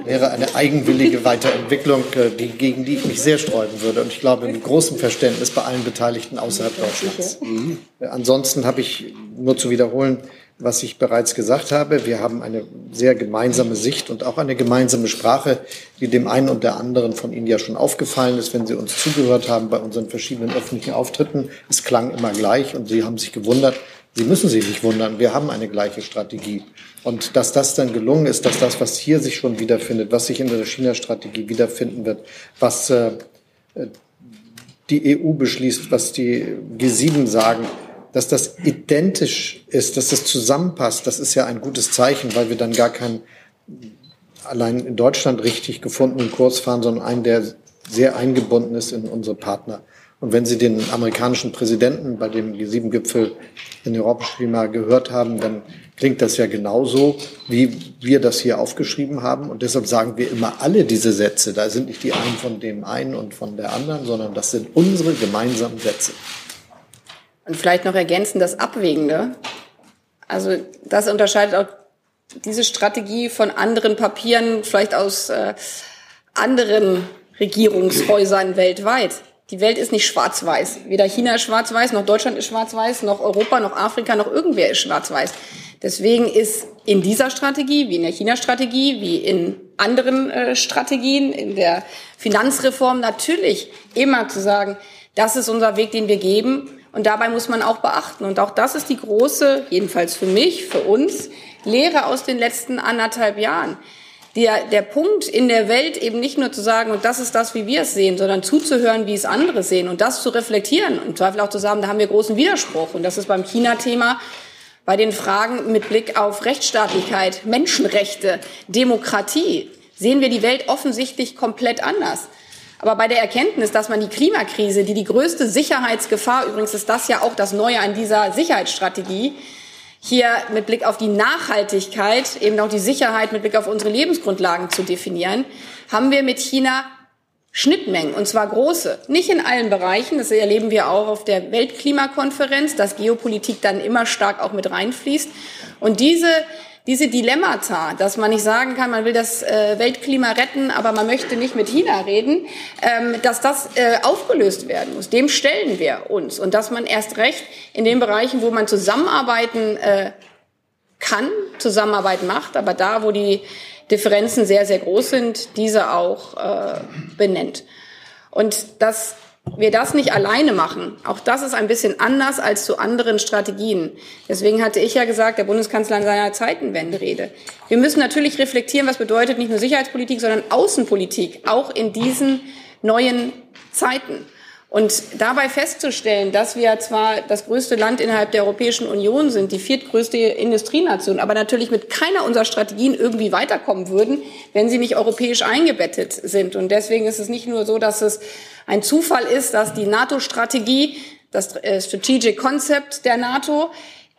wäre eine eigenwillige Weiterentwicklung, äh, die, gegen die ich mich sehr sträuben würde. Und ich glaube, mit großem Verständnis bei allen Beteiligten außerhalb Deutschlands. Mhm. Ansonsten habe ich nur zu wiederholen, was ich bereits gesagt habe. Wir haben eine sehr gemeinsame Sicht und auch eine gemeinsame Sprache, die dem einen und der anderen von Ihnen ja schon aufgefallen ist, wenn Sie uns zugehört haben bei unseren verschiedenen öffentlichen Auftritten. Es klang immer gleich und Sie haben sich gewundert, Sie müssen sich nicht wundern, wir haben eine gleiche Strategie. Und dass das dann gelungen ist, dass das, was hier sich schon wiederfindet, was sich in der China-Strategie wiederfinden wird, was äh, die EU beschließt, was die G7 sagen, dass das identisch ist, dass das zusammenpasst, das ist ja ein gutes Zeichen, weil wir dann gar keinen allein in Deutschland richtig gefundenen Kurs fahren, sondern einen, der sehr eingebunden ist in unsere Partner. Und wenn Sie den amerikanischen Präsidenten bei dem G7-Gipfel in Europa mal gehört haben, dann klingt das ja genauso, wie wir das hier aufgeschrieben haben. Und deshalb sagen wir immer alle diese Sätze. Da sind nicht die einen von dem einen und von der anderen, sondern das sind unsere gemeinsamen Sätze. Und vielleicht noch ergänzen das Abwägende. Also das unterscheidet auch diese Strategie von anderen Papieren, vielleicht aus äh, anderen Regierungshäusern weltweit. Die Welt ist nicht schwarz-weiß. Weder China ist schwarz-weiß, noch Deutschland ist schwarz-weiß, noch Europa, noch Afrika, noch irgendwer ist schwarz-weiß. Deswegen ist in dieser Strategie, wie in der China-Strategie, wie in anderen äh, Strategien, in der Finanzreform natürlich immer zu sagen, das ist unser Weg, den wir geben. Und dabei muss man auch beachten. Und auch das ist die große, jedenfalls für mich, für uns, Lehre aus den letzten anderthalb Jahren der, der Punkt in der Welt eben nicht nur zu sagen, und das ist das, wie wir es sehen, sondern zuzuhören, wie es andere sehen und das zu reflektieren und im Zweifel auch zu sagen, da haben wir großen Widerspruch. Und das ist beim China-Thema bei den Fragen mit Blick auf Rechtsstaatlichkeit, Menschenrechte, Demokratie sehen wir die Welt offensichtlich komplett anders. Aber bei der Erkenntnis, dass man die Klimakrise, die die größte Sicherheitsgefahr, übrigens ist das ja auch das Neue an dieser Sicherheitsstrategie, hier mit Blick auf die Nachhaltigkeit, eben auch die Sicherheit mit Blick auf unsere Lebensgrundlagen zu definieren, haben wir mit China Schnittmengen, und zwar große. Nicht in allen Bereichen, das erleben wir auch auf der Weltklimakonferenz, dass Geopolitik dann immer stark auch mit reinfließt. Und diese diese Dilemmata, dass man nicht sagen kann, man will das äh, Weltklima retten, aber man möchte nicht mit China reden, ähm, dass das äh, aufgelöst werden muss. Dem stellen wir uns. Und dass man erst recht in den Bereichen, wo man zusammenarbeiten äh, kann, Zusammenarbeit macht, aber da, wo die Differenzen sehr, sehr groß sind, diese auch benennt. Und das wir das nicht alleine machen, auch das ist ein bisschen anders als zu anderen Strategien. Deswegen hatte ich ja gesagt, der Bundeskanzler in seiner Zeitenwenderede. Wir müssen natürlich reflektieren, was bedeutet nicht nur Sicherheitspolitik, sondern Außenpolitik, auch in diesen neuen Zeiten. Und dabei festzustellen, dass wir zwar das größte Land innerhalb der Europäischen Union sind, die viertgrößte Industrienation, aber natürlich mit keiner unserer Strategien irgendwie weiterkommen würden, wenn sie nicht europäisch eingebettet sind. Und deswegen ist es nicht nur so, dass es ein Zufall ist, dass die NATO-Strategie, das äh, Strategic Concept der NATO,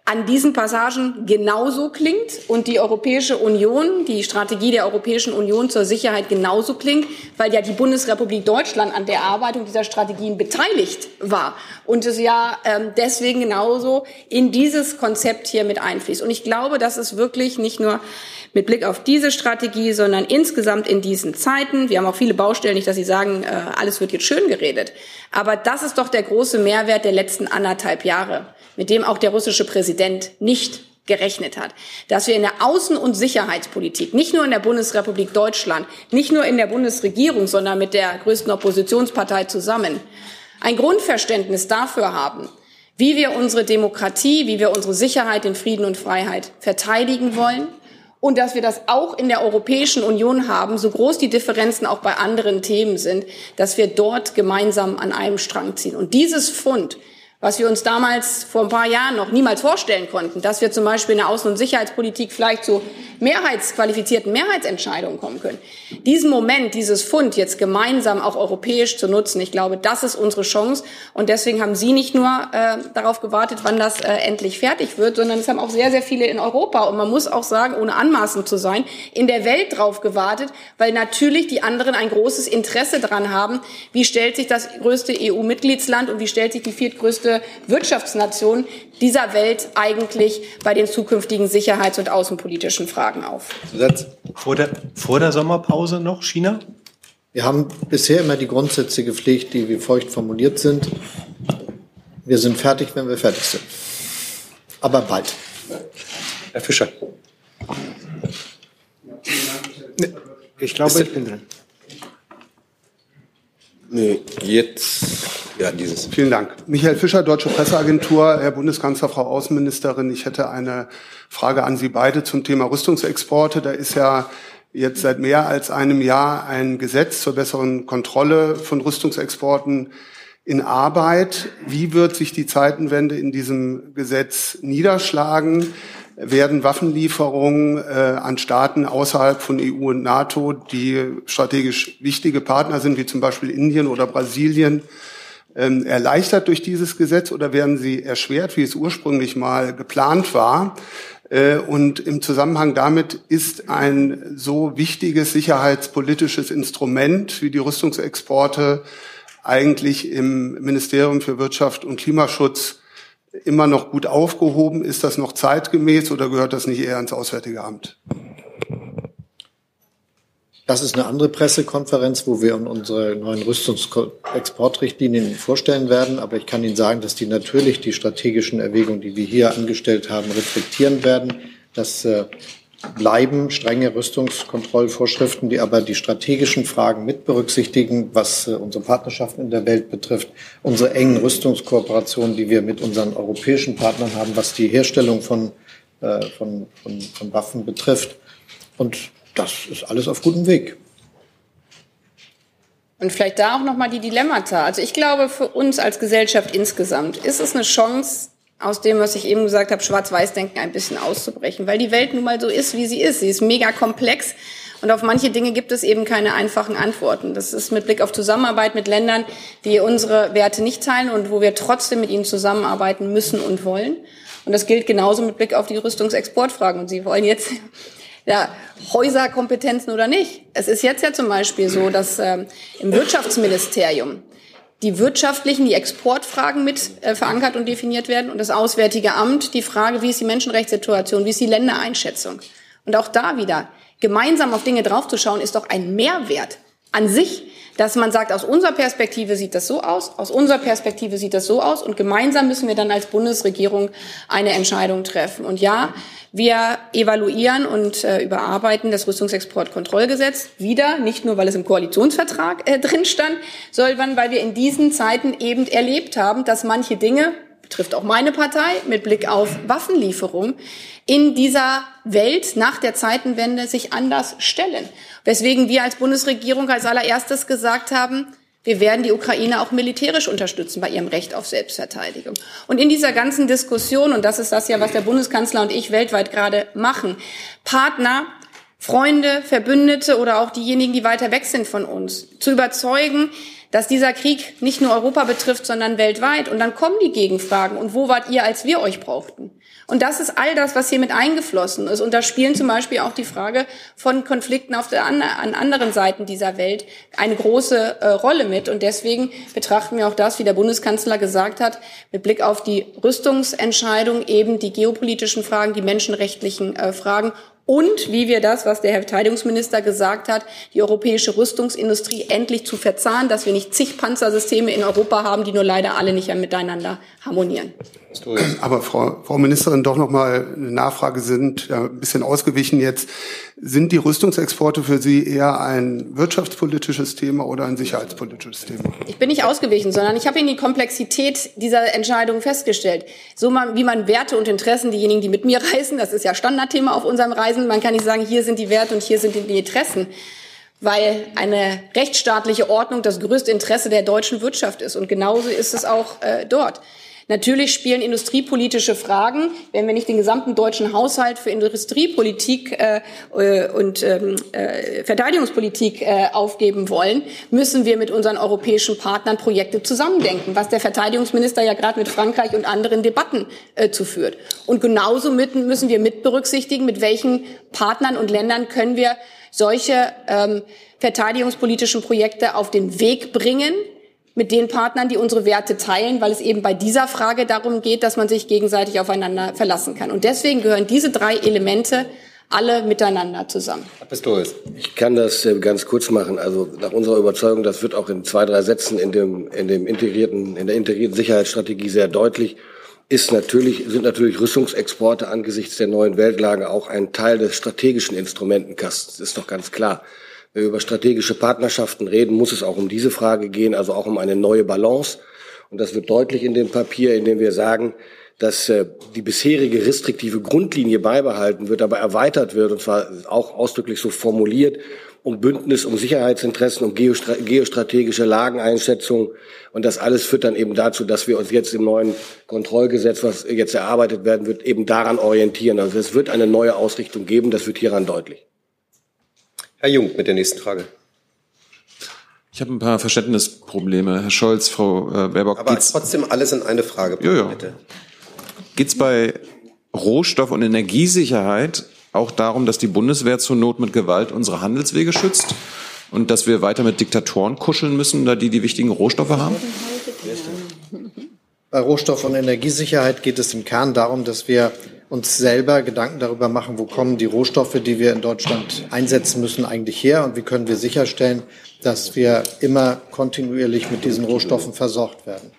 an diesen Passagen genauso klingt und die Europäische Union, die Strategie der Europäischen Union zur Sicherheit genauso klingt, weil ja die Bundesrepublik Deutschland an der Erarbeitung dieser Strategien beteiligt war und es ja ähm, deswegen genauso in dieses Konzept hier mit einfließt. Und ich glaube, dass es wirklich nicht nur mit Blick auf diese Strategie, sondern insgesamt in diesen Zeiten. Wir haben auch viele Baustellen, nicht, dass Sie sagen, äh, alles wird jetzt schön geredet. Aber das ist doch der große Mehrwert der letzten anderthalb Jahre, mit dem auch der russische Präsident nicht gerechnet hat, dass wir in der Außen- und Sicherheitspolitik, nicht nur in der Bundesrepublik Deutschland, nicht nur in der Bundesregierung, sondern mit der größten Oppositionspartei zusammen, ein Grundverständnis dafür haben, wie wir unsere Demokratie, wie wir unsere Sicherheit in Frieden und Freiheit verteidigen wollen und dass wir das auch in der Europäischen Union haben, so groß die Differenzen auch bei anderen Themen sind, dass wir dort gemeinsam an einem Strang ziehen. Und dieses Fund was wir uns damals vor ein paar Jahren noch niemals vorstellen konnten, dass wir zum Beispiel in der Außen- und Sicherheitspolitik vielleicht zu mehrheitsqualifizierten Mehrheitsentscheidungen kommen können. Diesen Moment, dieses Fund jetzt gemeinsam auch europäisch zu nutzen, ich glaube, das ist unsere Chance. Und deswegen haben Sie nicht nur äh, darauf gewartet, wann das äh, endlich fertig wird, sondern es haben auch sehr, sehr viele in Europa und man muss auch sagen, ohne anmaßend zu sein, in der Welt drauf gewartet, weil natürlich die anderen ein großes Interesse daran haben, wie stellt sich das größte EU-Mitgliedsland und wie stellt sich die viertgrößte größte Wirtschaftsnation dieser Welt eigentlich bei den zukünftigen sicherheits- und außenpolitischen Fragen auf. Zusatz. Vor der, vor der Sommerpause noch China? Wir haben bisher immer die Grundsätze gepflegt, die wie folgt formuliert sind. Wir sind fertig, wenn wir fertig sind. Aber bald. Herr Fischer. Ich glaube, ich bin dran. Nee, jetzt, ja, dieses. Vielen Dank. Michael Fischer, Deutsche Presseagentur. Herr Bundeskanzler, Frau Außenministerin, ich hätte eine Frage an Sie beide zum Thema Rüstungsexporte. Da ist ja jetzt seit mehr als einem Jahr ein Gesetz zur besseren Kontrolle von Rüstungsexporten in Arbeit. Wie wird sich die Zeitenwende in diesem Gesetz niederschlagen? Werden Waffenlieferungen äh, an Staaten außerhalb von EU und NATO, die strategisch wichtige Partner sind, wie zum Beispiel Indien oder Brasilien, ähm, erleichtert durch dieses Gesetz oder werden sie erschwert, wie es ursprünglich mal geplant war? Äh, und im Zusammenhang damit ist ein so wichtiges sicherheitspolitisches Instrument wie die Rüstungsexporte eigentlich im Ministerium für Wirtschaft und Klimaschutz immer noch gut aufgehoben? Ist das noch zeitgemäß oder gehört das nicht eher ins Auswärtige Amt? Das ist eine andere Pressekonferenz, wo wir unsere neuen Rüstungsexportrichtlinien vorstellen werden. Aber ich kann Ihnen sagen, dass die natürlich die strategischen Erwägungen, die wir hier angestellt haben, reflektieren werden. Das äh, bleiben strenge Rüstungskontrollvorschriften, die aber die strategischen Fragen mit berücksichtigen, was äh, unsere Partnerschaften in der Welt betrifft, unsere engen Rüstungskooperationen, die wir mit unseren europäischen Partnern haben, was die Herstellung von, äh, von, von, von Waffen betrifft. Und das ist alles auf gutem Weg. Und vielleicht da auch noch mal die Dilemmata. Also ich glaube, für uns als Gesellschaft insgesamt ist es eine Chance, aus dem, was ich eben gesagt habe, Schwarz-Weiß-Denken ein bisschen auszubrechen, weil die Welt nun mal so ist, wie sie ist. Sie ist mega komplex und auf manche Dinge gibt es eben keine einfachen Antworten. Das ist mit Blick auf Zusammenarbeit mit Ländern, die unsere Werte nicht teilen und wo wir trotzdem mit ihnen zusammenarbeiten müssen und wollen. Und das gilt genauso mit Blick auf die Rüstungsexportfragen. Und Sie wollen jetzt ja, Häuserkompetenzen oder nicht. Es ist jetzt ja zum Beispiel so, dass ähm, im Wirtschaftsministerium die wirtschaftlichen, die Exportfragen mit äh, verankert und definiert werden und das Auswärtige Amt die Frage, wie ist die Menschenrechtssituation, wie ist die Ländereinschätzung. Und auch da wieder, gemeinsam auf Dinge draufzuschauen, ist doch ein Mehrwert an sich, dass man sagt, aus unserer Perspektive sieht das so aus, aus unserer Perspektive sieht das so aus und gemeinsam müssen wir dann als Bundesregierung eine Entscheidung treffen. Und ja, wir evaluieren und äh, überarbeiten das Rüstungsexportkontrollgesetz wieder, nicht nur, weil es im Koalitionsvertrag äh, drin stand, sondern weil wir in diesen Zeiten eben erlebt haben, dass manche Dinge, betrifft auch meine Partei, mit Blick auf Waffenlieferung, in dieser Welt nach der Zeitenwende sich anders stellen. Weswegen wir als Bundesregierung als allererstes gesagt haben, wir werden die Ukraine auch militärisch unterstützen bei ihrem Recht auf Selbstverteidigung. Und in dieser ganzen Diskussion, und das ist das ja, was der Bundeskanzler und ich weltweit gerade machen, Partner, Freunde, Verbündete oder auch diejenigen, die weiter weg sind von uns, zu überzeugen, dass dieser Krieg nicht nur Europa betrifft, sondern weltweit. Und dann kommen die Gegenfragen. Und wo wart ihr, als wir euch brauchten? Und das ist all das, was hier mit eingeflossen ist. Und da spielen zum Beispiel auch die Frage von Konflikten auf der, an anderen Seiten dieser Welt eine große äh, Rolle mit. Und deswegen betrachten wir auch das, wie der Bundeskanzler gesagt hat, mit Blick auf die Rüstungsentscheidung eben die geopolitischen Fragen, die menschenrechtlichen äh, Fragen und wie wir das, was der Herr Verteidigungsminister gesagt hat, die europäische Rüstungsindustrie endlich zu verzahnen, dass wir nicht zig Panzersysteme in Europa haben, die nur leider alle nicht miteinander harmonieren. Aber Frau, Frau Ministerin, doch noch mal eine Nachfrage sind ja ein bisschen ausgewichen jetzt. Sind die Rüstungsexporte für Sie eher ein wirtschaftspolitisches Thema oder ein sicherheitspolitisches Thema? Ich bin nicht ausgewichen, sondern ich habe Ihnen die Komplexität dieser Entscheidung festgestellt. So man, wie man Werte und Interessen, diejenigen, die mit mir reisen, das ist ja Standardthema auf unserem Reisen, man kann nicht sagen, hier sind die Werte und hier sind die Interessen weil eine rechtsstaatliche Ordnung das größte Interesse der deutschen Wirtschaft ist. Und genauso ist es auch äh, dort. Natürlich spielen industriepolitische Fragen, wenn wir nicht den gesamten deutschen Haushalt für Industriepolitik äh, äh, und ähm, äh, Verteidigungspolitik äh, aufgeben wollen, müssen wir mit unseren europäischen Partnern Projekte zusammendenken, was der Verteidigungsminister ja gerade mit Frankreich und anderen Debatten äh, zuführt. Und genauso mit, müssen wir mit berücksichtigen, mit welchen Partnern und Ländern können wir solche ähm, verteidigungspolitischen Projekte auf den Weg bringen, mit den Partnern, die unsere Werte teilen, weil es eben bei dieser Frage darum geht, dass man sich gegenseitig aufeinander verlassen kann. Und deswegen gehören diese drei Elemente alle miteinander zusammen. Herr Pistorius. Ich kann das äh, ganz kurz machen. Also nach unserer Überzeugung, das wird auch in zwei, drei Sätzen in dem, in dem integrierten, in der integrierten Sicherheitsstrategie sehr deutlich, ist natürlich, sind natürlich Rüstungsexporte angesichts der neuen Weltlage auch ein Teil des strategischen Instrumentenkastens. Das ist doch ganz klar. Wir über strategische Partnerschaften reden, muss es auch um diese Frage gehen, also auch um eine neue Balance. Und das wird deutlich in dem Papier, in dem wir sagen, dass äh, die bisherige restriktive Grundlinie beibehalten wird, aber erweitert wird, und zwar auch ausdrücklich so formuliert, um Bündnis, um Sicherheitsinteressen, um geostrategische Lageneinschätzung. Und das alles führt dann eben dazu, dass wir uns jetzt im neuen Kontrollgesetz, was jetzt erarbeitet werden wird, eben daran orientieren. Also es wird eine neue Ausrichtung geben, das wird hieran deutlich. Herr Jung mit der nächsten Frage. Ich habe ein paar Verständnisprobleme. Herr Scholz, Frau äh, Baerbock. Aber trotzdem alles in eine Frage, jo, jo. bitte. Geht es bei Rohstoff- und Energiesicherheit auch darum, dass die Bundeswehr zur Not mit Gewalt unsere Handelswege schützt und dass wir weiter mit Diktatoren kuscheln müssen, da die die wichtigen Rohstoffe haben? Bei Rohstoff- und Energiesicherheit geht es im Kern darum, dass wir uns selber Gedanken darüber machen, wo kommen die Rohstoffe, die wir in Deutschland einsetzen müssen, eigentlich her und wie können wir sicherstellen, dass wir immer kontinuierlich mit diesen Rohstoffen versorgt werden.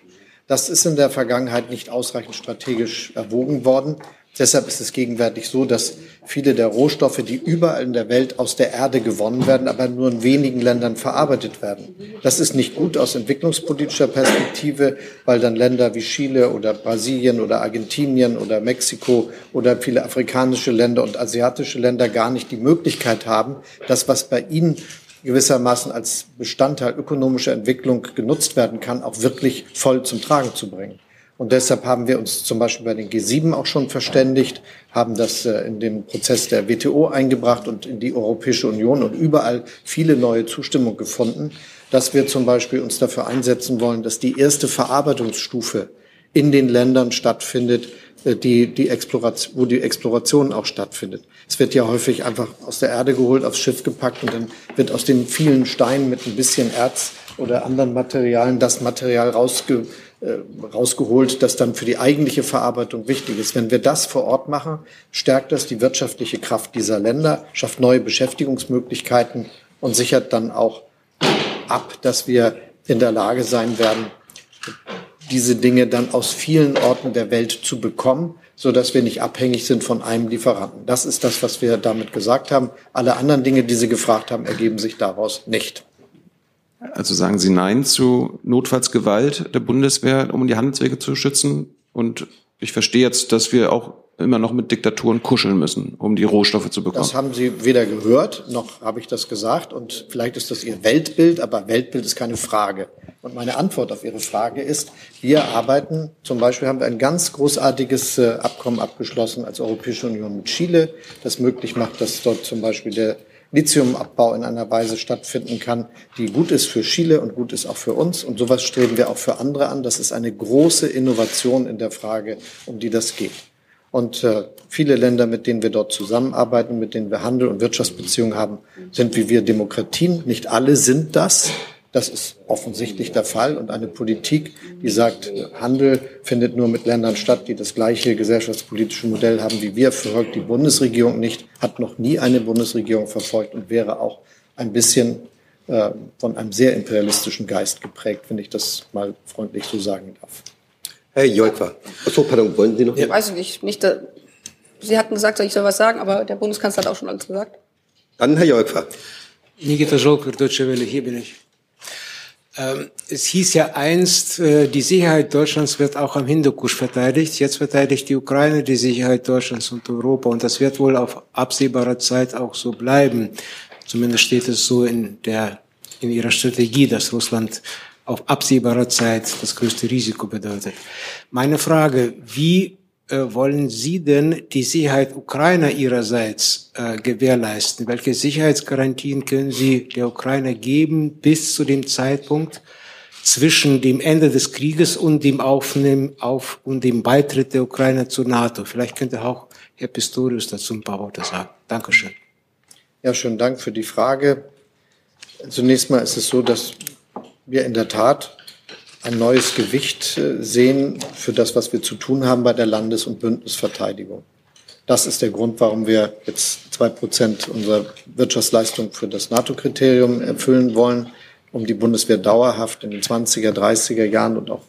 Das ist in der Vergangenheit nicht ausreichend strategisch erwogen worden. Deshalb ist es gegenwärtig so, dass viele der Rohstoffe, die überall in der Welt aus der Erde gewonnen werden, aber nur in wenigen Ländern verarbeitet werden. Das ist nicht gut aus entwicklungspolitischer Perspektive, weil dann Länder wie Chile oder Brasilien oder Argentinien oder Mexiko oder viele afrikanische Länder und asiatische Länder gar nicht die Möglichkeit haben, das, was bei ihnen gewissermaßen als Bestandteil ökonomischer Entwicklung genutzt werden kann, auch wirklich voll zum Tragen zu bringen. Und deshalb haben wir uns zum Beispiel bei den G7 auch schon verständigt, haben das äh, in den Prozess der WTO eingebracht und in die Europäische Union und überall viele neue Zustimmung gefunden, dass wir zum Beispiel uns dafür einsetzen wollen, dass die erste Verarbeitungsstufe in den Ländern stattfindet, äh, die, die Exploration, wo die Exploration auch stattfindet. Es wird ja häufig einfach aus der Erde geholt, aufs Schiff gepackt und dann wird aus den vielen Steinen mit ein bisschen Erz oder anderen Materialien das Material rausge, rausgeholt, das dann für die eigentliche Verarbeitung wichtig ist. Wenn wir das vor Ort machen, stärkt das die wirtschaftliche Kraft dieser Länder, schafft neue Beschäftigungsmöglichkeiten und sichert dann auch ab, dass wir in der Lage sein werden, diese Dinge dann aus vielen Orten der Welt zu bekommen, so dass wir nicht abhängig sind von einem Lieferanten. Das ist das, was wir damit gesagt haben. Alle anderen Dinge, die Sie gefragt haben, ergeben sich daraus nicht. Also sagen Sie Nein zu Notfallsgewalt der Bundeswehr, um die Handelswege zu schützen? Und ich verstehe jetzt, dass wir auch immer noch mit Diktaturen kuscheln müssen, um die Rohstoffe zu bekommen. Das haben Sie weder gehört, noch habe ich das gesagt. Und vielleicht ist das Ihr Weltbild, aber Weltbild ist keine Frage. Und meine Antwort auf Ihre Frage ist, wir arbeiten, zum Beispiel haben wir ein ganz großartiges äh, Abkommen abgeschlossen als Europäische Union mit Chile, das möglich macht, dass dort zum Beispiel der Lithiumabbau in einer Weise stattfinden kann, die gut ist für Chile und gut ist auch für uns. Und sowas streben wir auch für andere an. Das ist eine große Innovation in der Frage, um die das geht. Und äh, viele Länder, mit denen wir dort zusammenarbeiten, mit denen wir Handel und Wirtschaftsbeziehungen haben, sind wie wir Demokratien. Nicht alle sind das. Das ist offensichtlich der Fall. Und eine Politik, die sagt, Handel findet nur mit Ländern statt, die das gleiche gesellschaftspolitische Modell haben wie wir, verfolgt die Bundesregierung nicht, hat noch nie eine Bundesregierung verfolgt und wäre auch ein bisschen äh, von einem sehr imperialistischen Geist geprägt, wenn ich das mal freundlich so sagen darf. Herr Jolkwa. Achso, pardon, wollen Sie noch? Ja. Weiß ich nicht. nicht da, Sie hatten gesagt, ich soll was sagen, aber der Bundeskanzler hat auch schon alles gesagt. Dann Herr Jolkwa. Nikita Jolkwa, Deutsche Welle, hier bin ich. Ähm, es hieß ja einst, äh, die Sicherheit Deutschlands wird auch am Hindukusch verteidigt. Jetzt verteidigt die Ukraine die Sicherheit Deutschlands und Europa. Und das wird wohl auf absehbare Zeit auch so bleiben. Zumindest steht es so in der, in ihrer Strategie, dass Russland auf absehbare Zeit das größte Risiko bedeutet. Meine Frage, wie wollen Sie denn die Sicherheit Ukrainer Ihrerseits äh, gewährleisten? Welche Sicherheitsgarantien können Sie der Ukraine geben bis zu dem Zeitpunkt zwischen dem Ende des Krieges und dem Aufnehmen auf und dem Beitritt der Ukraine zur NATO? Vielleicht könnte auch Herr Pistorius dazu ein paar Worte sagen. Dankeschön. Ja, schönen Dank für die Frage. Zunächst mal ist es so, dass wir in der Tat ein neues Gewicht äh, sehen für das, was wir zu tun haben bei der Landes- und Bündnisverteidigung. Das ist der Grund, warum wir jetzt zwei Prozent unserer Wirtschaftsleistung für das NATO-Kriterium erfüllen wollen, um die Bundeswehr dauerhaft in den 20er, 30er Jahren und auch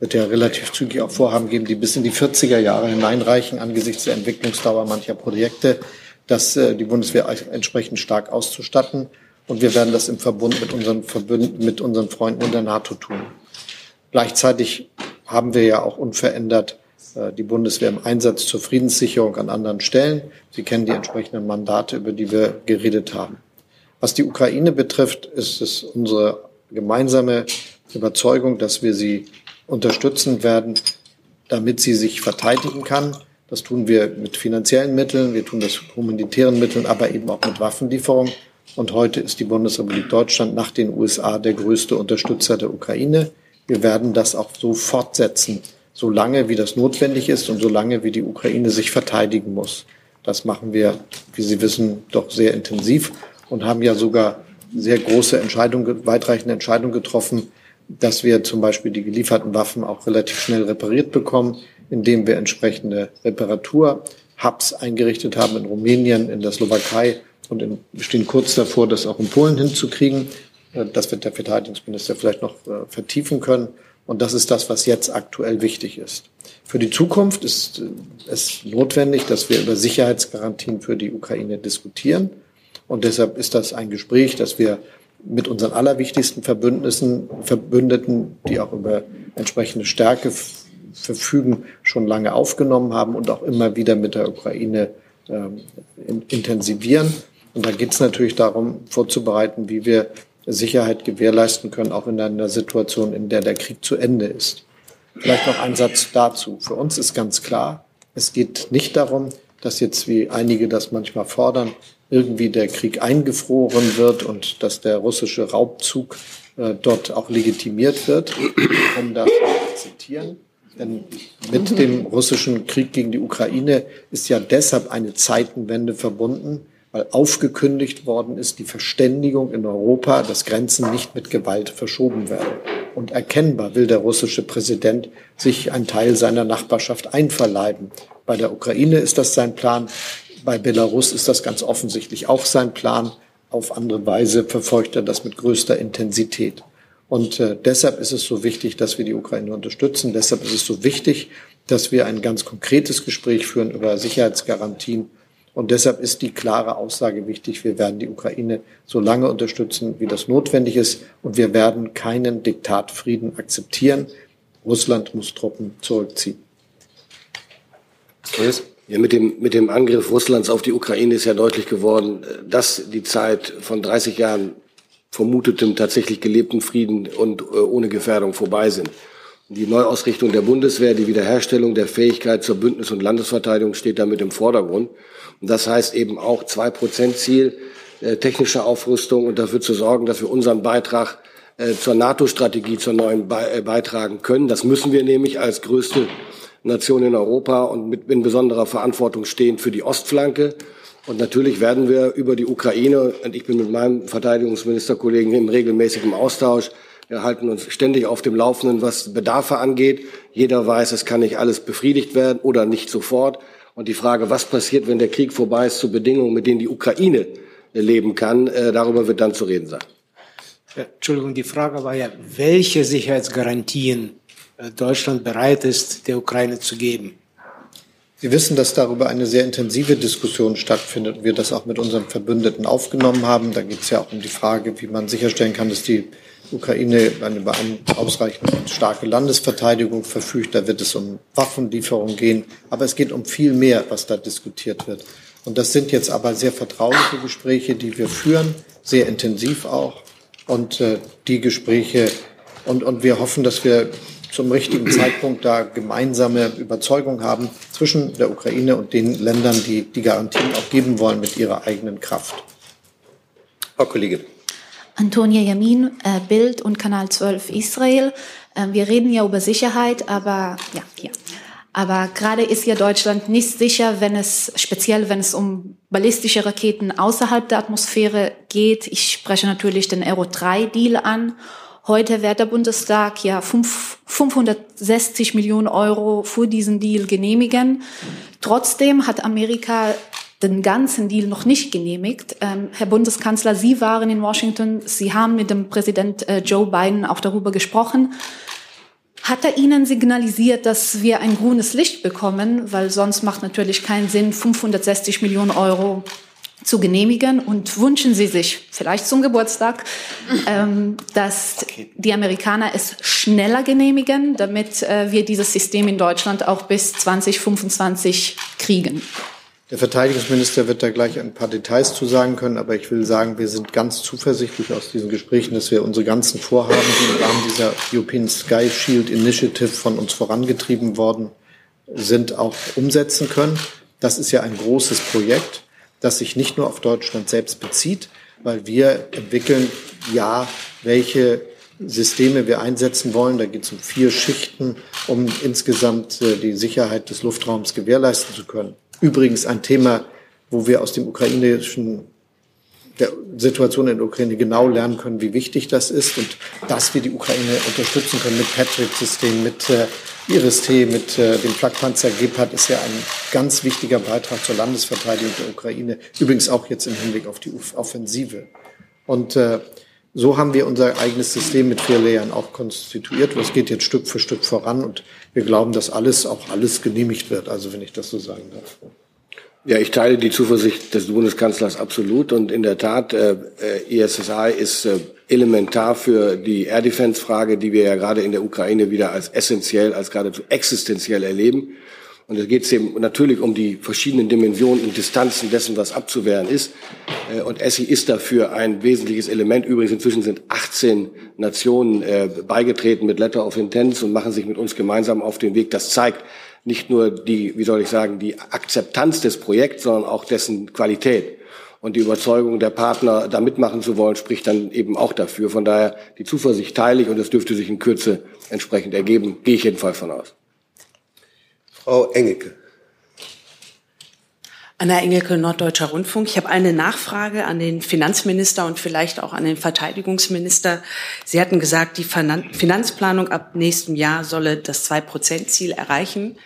wird ja relativ zügig auch Vorhaben geben, die bis in die 40er Jahre hineinreichen angesichts der Entwicklungsdauer mancher Projekte, dass äh, die Bundeswehr entsprechend stark auszustatten. Und wir werden das im Verbund mit unseren, Verbünden, mit unseren Freunden in der NATO tun. Gleichzeitig haben wir ja auch unverändert äh, die Bundeswehr im Einsatz zur Friedenssicherung an anderen Stellen. Sie kennen die entsprechenden Mandate, über die wir geredet haben. Was die Ukraine betrifft, ist es unsere gemeinsame Überzeugung, dass wir sie unterstützen werden, damit sie sich verteidigen kann. Das tun wir mit finanziellen Mitteln, wir tun das mit humanitären Mitteln, aber eben auch mit Waffenlieferung. Und heute ist die Bundesrepublik Deutschland nach den USA der größte Unterstützer der Ukraine. Wir werden das auch so fortsetzen, solange wie das notwendig ist und solange wie die Ukraine sich verteidigen muss. Das machen wir, wie Sie wissen, doch sehr intensiv und haben ja sogar sehr große Entscheidungen, weitreichende Entscheidungen getroffen, dass wir zum Beispiel die gelieferten Waffen auch relativ schnell repariert bekommen, indem wir entsprechende Reparatur-Hubs eingerichtet haben in Rumänien, in der Slowakei und wir stehen kurz davor, das auch in Polen hinzukriegen. Äh, das wird der Verteidigungsminister vielleicht noch äh, vertiefen können. Und das ist das, was jetzt aktuell wichtig ist. Für die Zukunft ist äh, es notwendig, dass wir über Sicherheitsgarantien für die Ukraine diskutieren. Und deshalb ist das ein Gespräch, das wir mit unseren allerwichtigsten Verbündnissen, Verbündeten, die auch über entsprechende Stärke verfügen, schon lange aufgenommen haben und auch immer wieder mit der Ukraine ähm, intensivieren. Und da geht es natürlich darum, vorzubereiten, wie wir Sicherheit gewährleisten können, auch in einer Situation, in der der Krieg zu Ende ist. Vielleicht noch ein Satz dazu. Für uns ist ganz klar, es geht nicht darum, dass jetzt, wie einige das manchmal fordern, irgendwie der Krieg eingefroren wird und dass der russische Raubzug äh, dort auch legitimiert wird, um das zu zitieren. Denn mit dem russischen Krieg gegen die Ukraine ist ja deshalb eine Zeitenwende verbunden, weil aufgekündigt worden ist, die Verständigung in Europa, dass Grenzen nicht mit Gewalt verschoben werden. Und erkennbar will der russische Präsident sich einen Teil seiner Nachbarschaft einverleiben. Bei der Ukraine ist das sein Plan. Bei Belarus ist das ganz offensichtlich auch sein Plan. Auf andere Weise verfolgt er das mit größter Intensität. Und äh, deshalb ist es so wichtig, dass wir die Ukraine unterstützen. Deshalb ist es so wichtig, dass wir ein ganz konkretes Gespräch führen über Sicherheitsgarantien. Und deshalb ist die klare Aussage wichtig, wir werden die Ukraine so lange unterstützen, wie das notwendig ist. Und wir werden keinen Diktatfrieden akzeptieren. Russland muss Truppen zurückziehen. Ja, mit dem, mit dem Angriff Russlands auf die Ukraine ist ja deutlich geworden, dass die Zeit von 30 Jahren vermutetem tatsächlich gelebten Frieden und äh, ohne Gefährdung vorbei sind. Die Neuausrichtung der Bundeswehr, die Wiederherstellung der Fähigkeit zur Bündnis- und Landesverteidigung steht damit im Vordergrund. Und das heißt eben auch zwei Prozent Ziel, äh, technische Aufrüstung und dafür zu sorgen, dass wir unseren Beitrag äh, zur NATO-Strategie, zur neuen be äh, beitragen können. Das müssen wir nämlich als größte Nation in Europa und mit in besonderer Verantwortung stehen für die Ostflanke. Und natürlich werden wir über die Ukraine, und ich bin mit meinem Verteidigungsministerkollegen im regelmäßigen Austausch, wir halten uns ständig auf dem Laufenden, was Bedarfe angeht. Jeder weiß, es kann nicht alles befriedigt werden oder nicht sofort. Und die Frage, was passiert, wenn der Krieg vorbei ist, zu Bedingungen, mit denen die Ukraine leben kann, äh, darüber wird dann zu reden sein. Entschuldigung, die Frage war ja, welche Sicherheitsgarantien äh, Deutschland bereit ist, der Ukraine zu geben. Sie wissen, dass darüber eine sehr intensive Diskussion stattfindet und wir das auch mit unseren Verbündeten aufgenommen haben. Da geht es ja auch um die Frage, wie man sicherstellen kann, dass die Ukraine über eine ausreichend starke Landesverteidigung verfügt. Da wird es um Waffenlieferungen gehen. Aber es geht um viel mehr, was da diskutiert wird. Und das sind jetzt aber sehr vertrauliche Gespräche, die wir führen, sehr intensiv auch. Und äh, die Gespräche, und, und wir hoffen, dass wir zum richtigen Zeitpunkt da gemeinsame Überzeugung haben zwischen der Ukraine und den Ländern, die die Garantien auch geben wollen mit ihrer eigenen Kraft. Frau Kollegin. Antonia Yamin, äh, Bild und Kanal 12 Israel. Äh, wir reden ja über Sicherheit, aber ja, hier. Aber gerade ist ja Deutschland nicht sicher, wenn es, speziell wenn es um ballistische Raketen außerhalb der Atmosphäre geht. Ich spreche natürlich den Aero 3 Deal an Heute wird der Bundestag ja 560 Millionen Euro für diesen Deal genehmigen. Trotzdem hat Amerika den ganzen Deal noch nicht genehmigt. Ähm, Herr Bundeskanzler, Sie waren in Washington. Sie haben mit dem Präsident äh, Joe Biden auch darüber gesprochen. Hat er Ihnen signalisiert, dass wir ein grünes Licht bekommen? Weil sonst macht natürlich keinen Sinn, 560 Millionen Euro zu genehmigen und wünschen Sie sich vielleicht zum Geburtstag, ähm, dass die Amerikaner es schneller genehmigen, damit äh, wir dieses System in Deutschland auch bis 2025 kriegen. Der Verteidigungsminister wird da gleich ein paar Details zu sagen können, aber ich will sagen, wir sind ganz zuversichtlich aus diesen Gesprächen, dass wir unsere ganzen Vorhaben, die im Rahmen dieser European Sky Shield Initiative von uns vorangetrieben worden sind, auch umsetzen können. Das ist ja ein großes Projekt das sich nicht nur auf Deutschland selbst bezieht, weil wir entwickeln ja, welche Systeme wir einsetzen wollen. Da geht es um vier Schichten, um insgesamt äh, die Sicherheit des Luftraums gewährleisten zu können. Übrigens ein Thema, wo wir aus dem ukrainischen der Situation in der Ukraine genau lernen können, wie wichtig das ist und dass wir die Ukraine unterstützen können mit Patriot-Systemen, mit äh, Iris-T, mit äh, dem Flakpanzer Gepard ist ja ein ganz wichtiger Beitrag zur Landesverteidigung der Ukraine. Übrigens auch jetzt im Hinblick auf die Offensive. Und äh, so haben wir unser eigenes System mit vier Layern auch konstituiert. Das geht jetzt Stück für Stück voran und wir glauben, dass alles, auch alles genehmigt wird. Also wenn ich das so sagen darf. Ja, ich teile die Zuversicht des Bundeskanzlers absolut und in der Tat, äh, ESSI äh, ist äh, elementar für die Air Defense Frage, die wir ja gerade in der Ukraine wieder als essentiell, als geradezu existenziell erleben. Und es geht eben natürlich um die verschiedenen Dimensionen und Distanzen dessen, was abzuwehren ist. Äh, und ESSI ist dafür ein wesentliches Element. Übrigens inzwischen sind 18 Nationen äh, beigetreten mit Letter of Intent und machen sich mit uns gemeinsam auf den Weg. Das zeigt, nicht nur die, wie soll ich sagen, die Akzeptanz des Projekts, sondern auch dessen Qualität. Und die Überzeugung der Partner, da mitmachen zu wollen, spricht dann eben auch dafür. Von daher die Zuversicht teile ich und es dürfte sich in Kürze entsprechend ergeben, gehe ich jedenfalls von aus. Frau Engelke. Anna Engelke, Norddeutscher Rundfunk. Ich habe eine Nachfrage an den Finanzminister und vielleicht auch an den Verteidigungsminister. Sie hatten gesagt, die Finanzplanung ab nächstem Jahr solle das Zwei-Prozent-Ziel erreichen.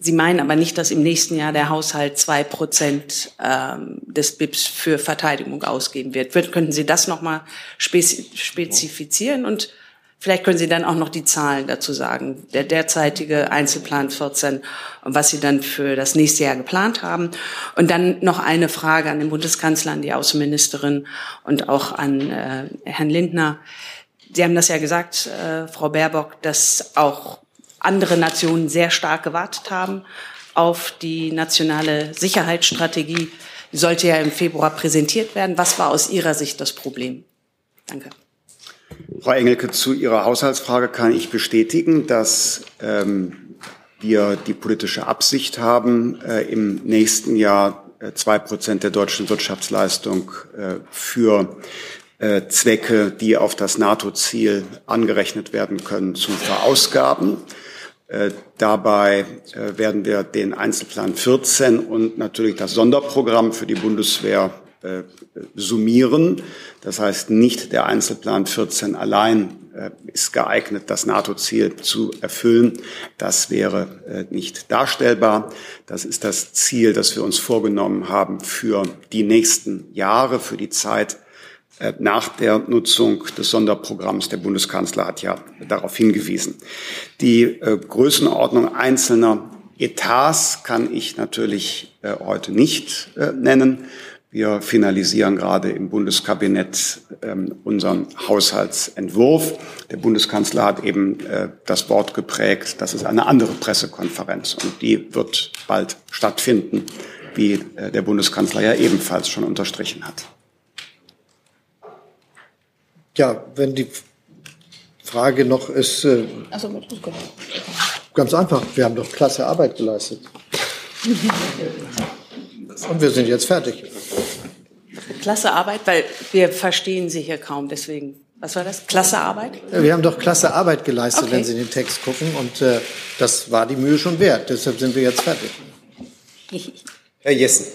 Sie meinen aber nicht, dass im nächsten Jahr der Haushalt zwei Prozent ähm, des BIPs für Verteidigung ausgeben wird. Könnten Sie das nochmal spezifizieren und Vielleicht können Sie dann auch noch die Zahlen dazu sagen. Der derzeitige Einzelplan 14 und was Sie dann für das nächste Jahr geplant haben. Und dann noch eine Frage an den Bundeskanzler, an die Außenministerin und auch an äh, Herrn Lindner. Sie haben das ja gesagt, äh, Frau Baerbock, dass auch andere Nationen sehr stark gewartet haben auf die nationale Sicherheitsstrategie. Die sollte ja im Februar präsentiert werden. Was war aus Ihrer Sicht das Problem? Danke. Frau Engelke, zu Ihrer Haushaltsfrage kann ich bestätigen, dass ähm, wir die politische Absicht haben, äh, im nächsten Jahr äh, zwei Prozent der deutschen Wirtschaftsleistung äh, für äh, Zwecke, die auf das NATO-Ziel angerechnet werden können, zu verausgaben. Äh, dabei äh, werden wir den Einzelplan 14 und natürlich das Sonderprogramm für die Bundeswehr summieren. Das heißt, nicht der Einzelplan 14 allein äh, ist geeignet, das NATO-Ziel zu erfüllen. Das wäre äh, nicht darstellbar. Das ist das Ziel, das wir uns vorgenommen haben für die nächsten Jahre, für die Zeit nach der Nutzung des Sonderprogramms. Der Bundeskanzler hat ja darauf hingewiesen. Die Größenordnung einzelner Etats kann ich natürlich heute nicht nennen. Wir finalisieren gerade im Bundeskabinett ähm, unseren Haushaltsentwurf. Der Bundeskanzler hat eben äh, das Wort geprägt, das ist eine andere Pressekonferenz und die wird bald stattfinden, wie äh, der Bundeskanzler ja ebenfalls schon unterstrichen hat. Ja, wenn die Frage noch ist, äh, so, ganz einfach, wir haben doch klasse Arbeit geleistet. Und wir sind jetzt fertig. Klasse Arbeit, weil wir verstehen Sie hier kaum, deswegen. Was war das? Klasse Arbeit? Ja, wir haben doch klasse Arbeit geleistet, okay. wenn Sie in den Text gucken. Und äh, das war die Mühe schon wert. Deshalb sind wir jetzt fertig. Herr Jessen.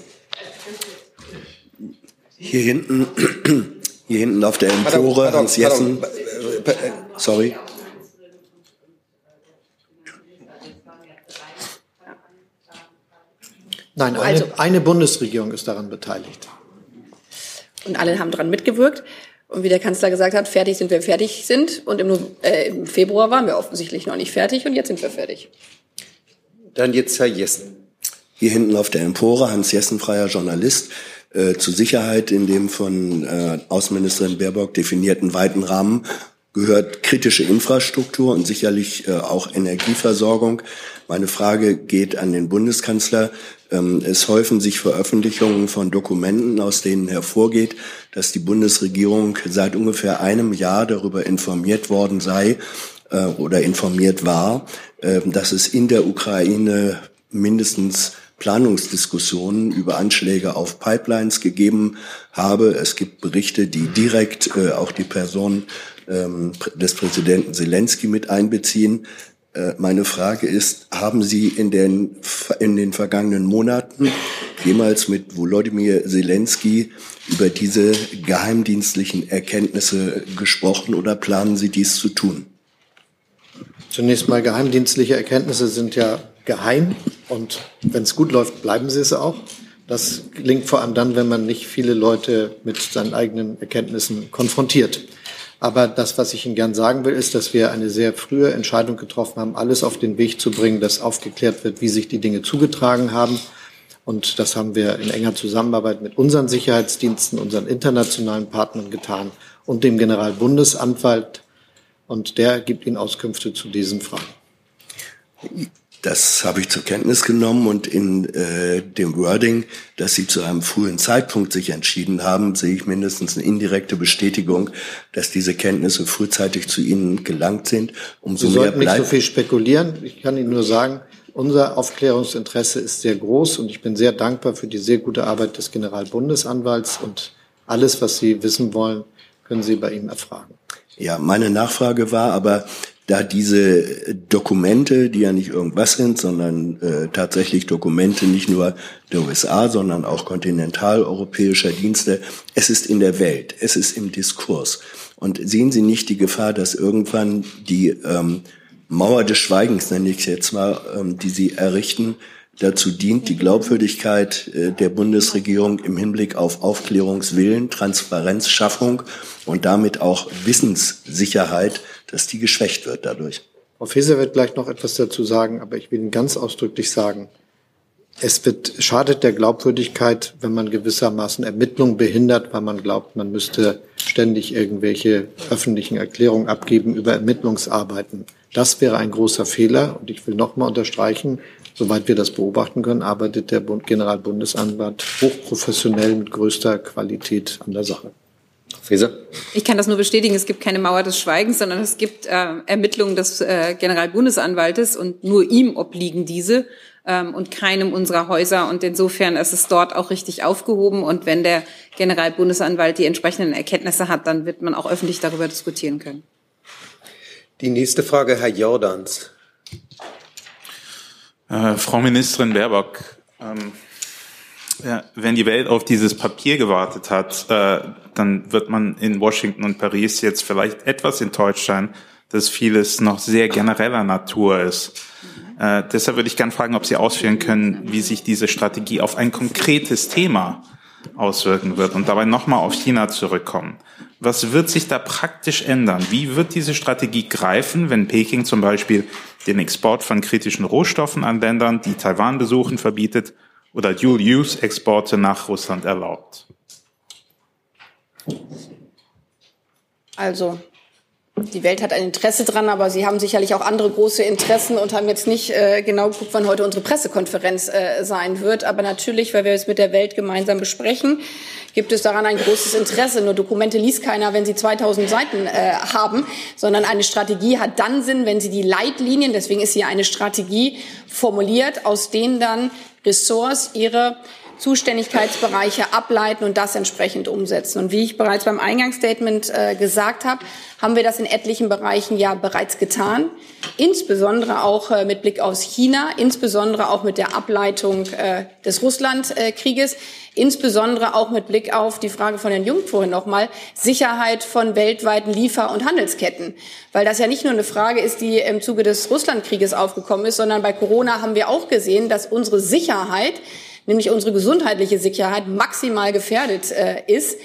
Hier hinten, hier hinten auf der Empore, Hans Jessen. äh, sorry. Nein, eine, Also- eine Bundesregierung ist daran beteiligt. Und alle haben daran mitgewirkt. Und wie der Kanzler gesagt hat, fertig sind wir fertig sind. Und im, äh, im Februar waren wir offensichtlich noch nicht fertig und jetzt sind wir fertig. Dann jetzt Herr Jessen. Hier hinten auf der Empore, Hans Jessen, freier Journalist, äh, zur Sicherheit in dem von äh, Außenministerin Baerbock definierten weiten Rahmen gehört kritische Infrastruktur und sicherlich äh, auch Energieversorgung. Meine Frage geht an den Bundeskanzler. Ähm, es häufen sich Veröffentlichungen von Dokumenten, aus denen hervorgeht, dass die Bundesregierung seit ungefähr einem Jahr darüber informiert worden sei äh, oder informiert war, äh, dass es in der Ukraine mindestens Planungsdiskussionen über Anschläge auf Pipelines gegeben habe. Es gibt Berichte, die direkt äh, auch die Person ähm, des Präsidenten Zelensky mit einbeziehen. Äh, meine Frage ist, haben Sie in den, in den vergangenen Monaten jemals mit Volodymyr Zelensky über diese geheimdienstlichen Erkenntnisse gesprochen oder planen Sie dies zu tun? Zunächst mal geheimdienstliche Erkenntnisse sind ja geheim und wenn es gut läuft, bleiben sie es auch. Das gelingt vor allem dann, wenn man nicht viele Leute mit seinen eigenen Erkenntnissen konfrontiert. Aber das, was ich Ihnen gern sagen will, ist, dass wir eine sehr frühe Entscheidung getroffen haben, alles auf den Weg zu bringen, dass aufgeklärt wird, wie sich die Dinge zugetragen haben. Und das haben wir in enger Zusammenarbeit mit unseren Sicherheitsdiensten, unseren internationalen Partnern getan und dem Generalbundesanwalt. Und der gibt Ihnen Auskünfte zu diesen Fragen. Das habe ich zur Kenntnis genommen und in äh, dem Wording, dass Sie zu einem frühen Zeitpunkt sich entschieden haben, sehe ich mindestens eine indirekte Bestätigung, dass diese Kenntnisse frühzeitig zu Ihnen gelangt sind. Umso Sie mehr sollten nicht so viel spekulieren. Ich kann Ihnen nur sagen, unser Aufklärungsinteresse ist sehr groß und ich bin sehr dankbar für die sehr gute Arbeit des Generalbundesanwalts und alles, was Sie wissen wollen, können Sie bei ihm erfragen. Ja, meine Nachfrage war aber, da diese Dokumente, die ja nicht irgendwas sind, sondern äh, tatsächlich Dokumente nicht nur der USA, sondern auch kontinentaleuropäischer Dienste, es ist in der Welt, es ist im Diskurs. Und sehen Sie nicht die Gefahr, dass irgendwann die ähm, Mauer des Schweigens, nenne ich es jetzt mal, ähm, die Sie errichten, dazu dient, die Glaubwürdigkeit äh, der Bundesregierung im Hinblick auf Aufklärungswillen, Transparenzschaffung und damit auch Wissenssicherheit, dass die geschwächt wird dadurch. Frau Faeser wird gleich noch etwas dazu sagen, aber ich will Ihnen ganz ausdrücklich sagen, es wird, schadet der Glaubwürdigkeit, wenn man gewissermaßen Ermittlungen behindert, weil man glaubt, man müsste ständig irgendwelche öffentlichen Erklärungen abgeben über Ermittlungsarbeiten. Das wäre ein großer Fehler. Und ich will nochmal unterstreichen, soweit wir das beobachten können, arbeitet der Bund Generalbundesanwalt hochprofessionell mit größter Qualität an der Sache. Feser? Ich kann das nur bestätigen. Es gibt keine Mauer des Schweigens, sondern es gibt äh, Ermittlungen des äh, Generalbundesanwaltes und nur ihm obliegen diese ähm, und keinem unserer Häuser. Und insofern ist es dort auch richtig aufgehoben. Und wenn der Generalbundesanwalt die entsprechenden Erkenntnisse hat, dann wird man auch öffentlich darüber diskutieren können. Die nächste Frage, Herr Jordans. Äh, Frau Ministerin Baerbock, ähm, ja, wenn die Welt auf dieses Papier gewartet hat, äh, dann wird man in Washington und Paris jetzt vielleicht etwas enttäuscht sein, dass vieles noch sehr genereller Natur ist. Äh, deshalb würde ich gerne fragen, ob Sie ausführen können, wie sich diese Strategie auf ein konkretes Thema auswirken wird und dabei nochmal auf China zurückkommen. Was wird sich da praktisch ändern? Wie wird diese Strategie greifen, wenn Peking zum Beispiel den Export von kritischen Rohstoffen an Ländern, die Taiwan besuchen, verbietet oder Dual-Use-Exporte nach Russland erlaubt? Also, die Welt hat ein Interesse dran, aber Sie haben sicherlich auch andere große Interessen und haben jetzt nicht äh, genau geguckt, wann heute unsere Pressekonferenz äh, sein wird. Aber natürlich, weil wir es mit der Welt gemeinsam besprechen, gibt es daran ein großes Interesse. Nur Dokumente liest keiner, wenn sie 2000 Seiten äh, haben, sondern eine Strategie hat dann Sinn, wenn sie die Leitlinien, deswegen ist hier eine Strategie formuliert, aus denen dann Ressorts ihre Zuständigkeitsbereiche ableiten und das entsprechend umsetzen. Und wie ich bereits beim Eingangsstatement äh, gesagt habe, haben wir das in etlichen Bereichen ja bereits getan, insbesondere auch äh, mit Blick aus China, insbesondere auch mit der Ableitung äh, des Russlandkrieges, insbesondere auch mit Blick auf die Frage von Herrn Jung vorhin nochmal, Sicherheit von weltweiten Liefer- und Handelsketten. Weil das ja nicht nur eine Frage ist, die im Zuge des Russlandkrieges aufgekommen ist, sondern bei Corona haben wir auch gesehen, dass unsere Sicherheit, nämlich unsere gesundheitliche Sicherheit, maximal gefährdet äh, ist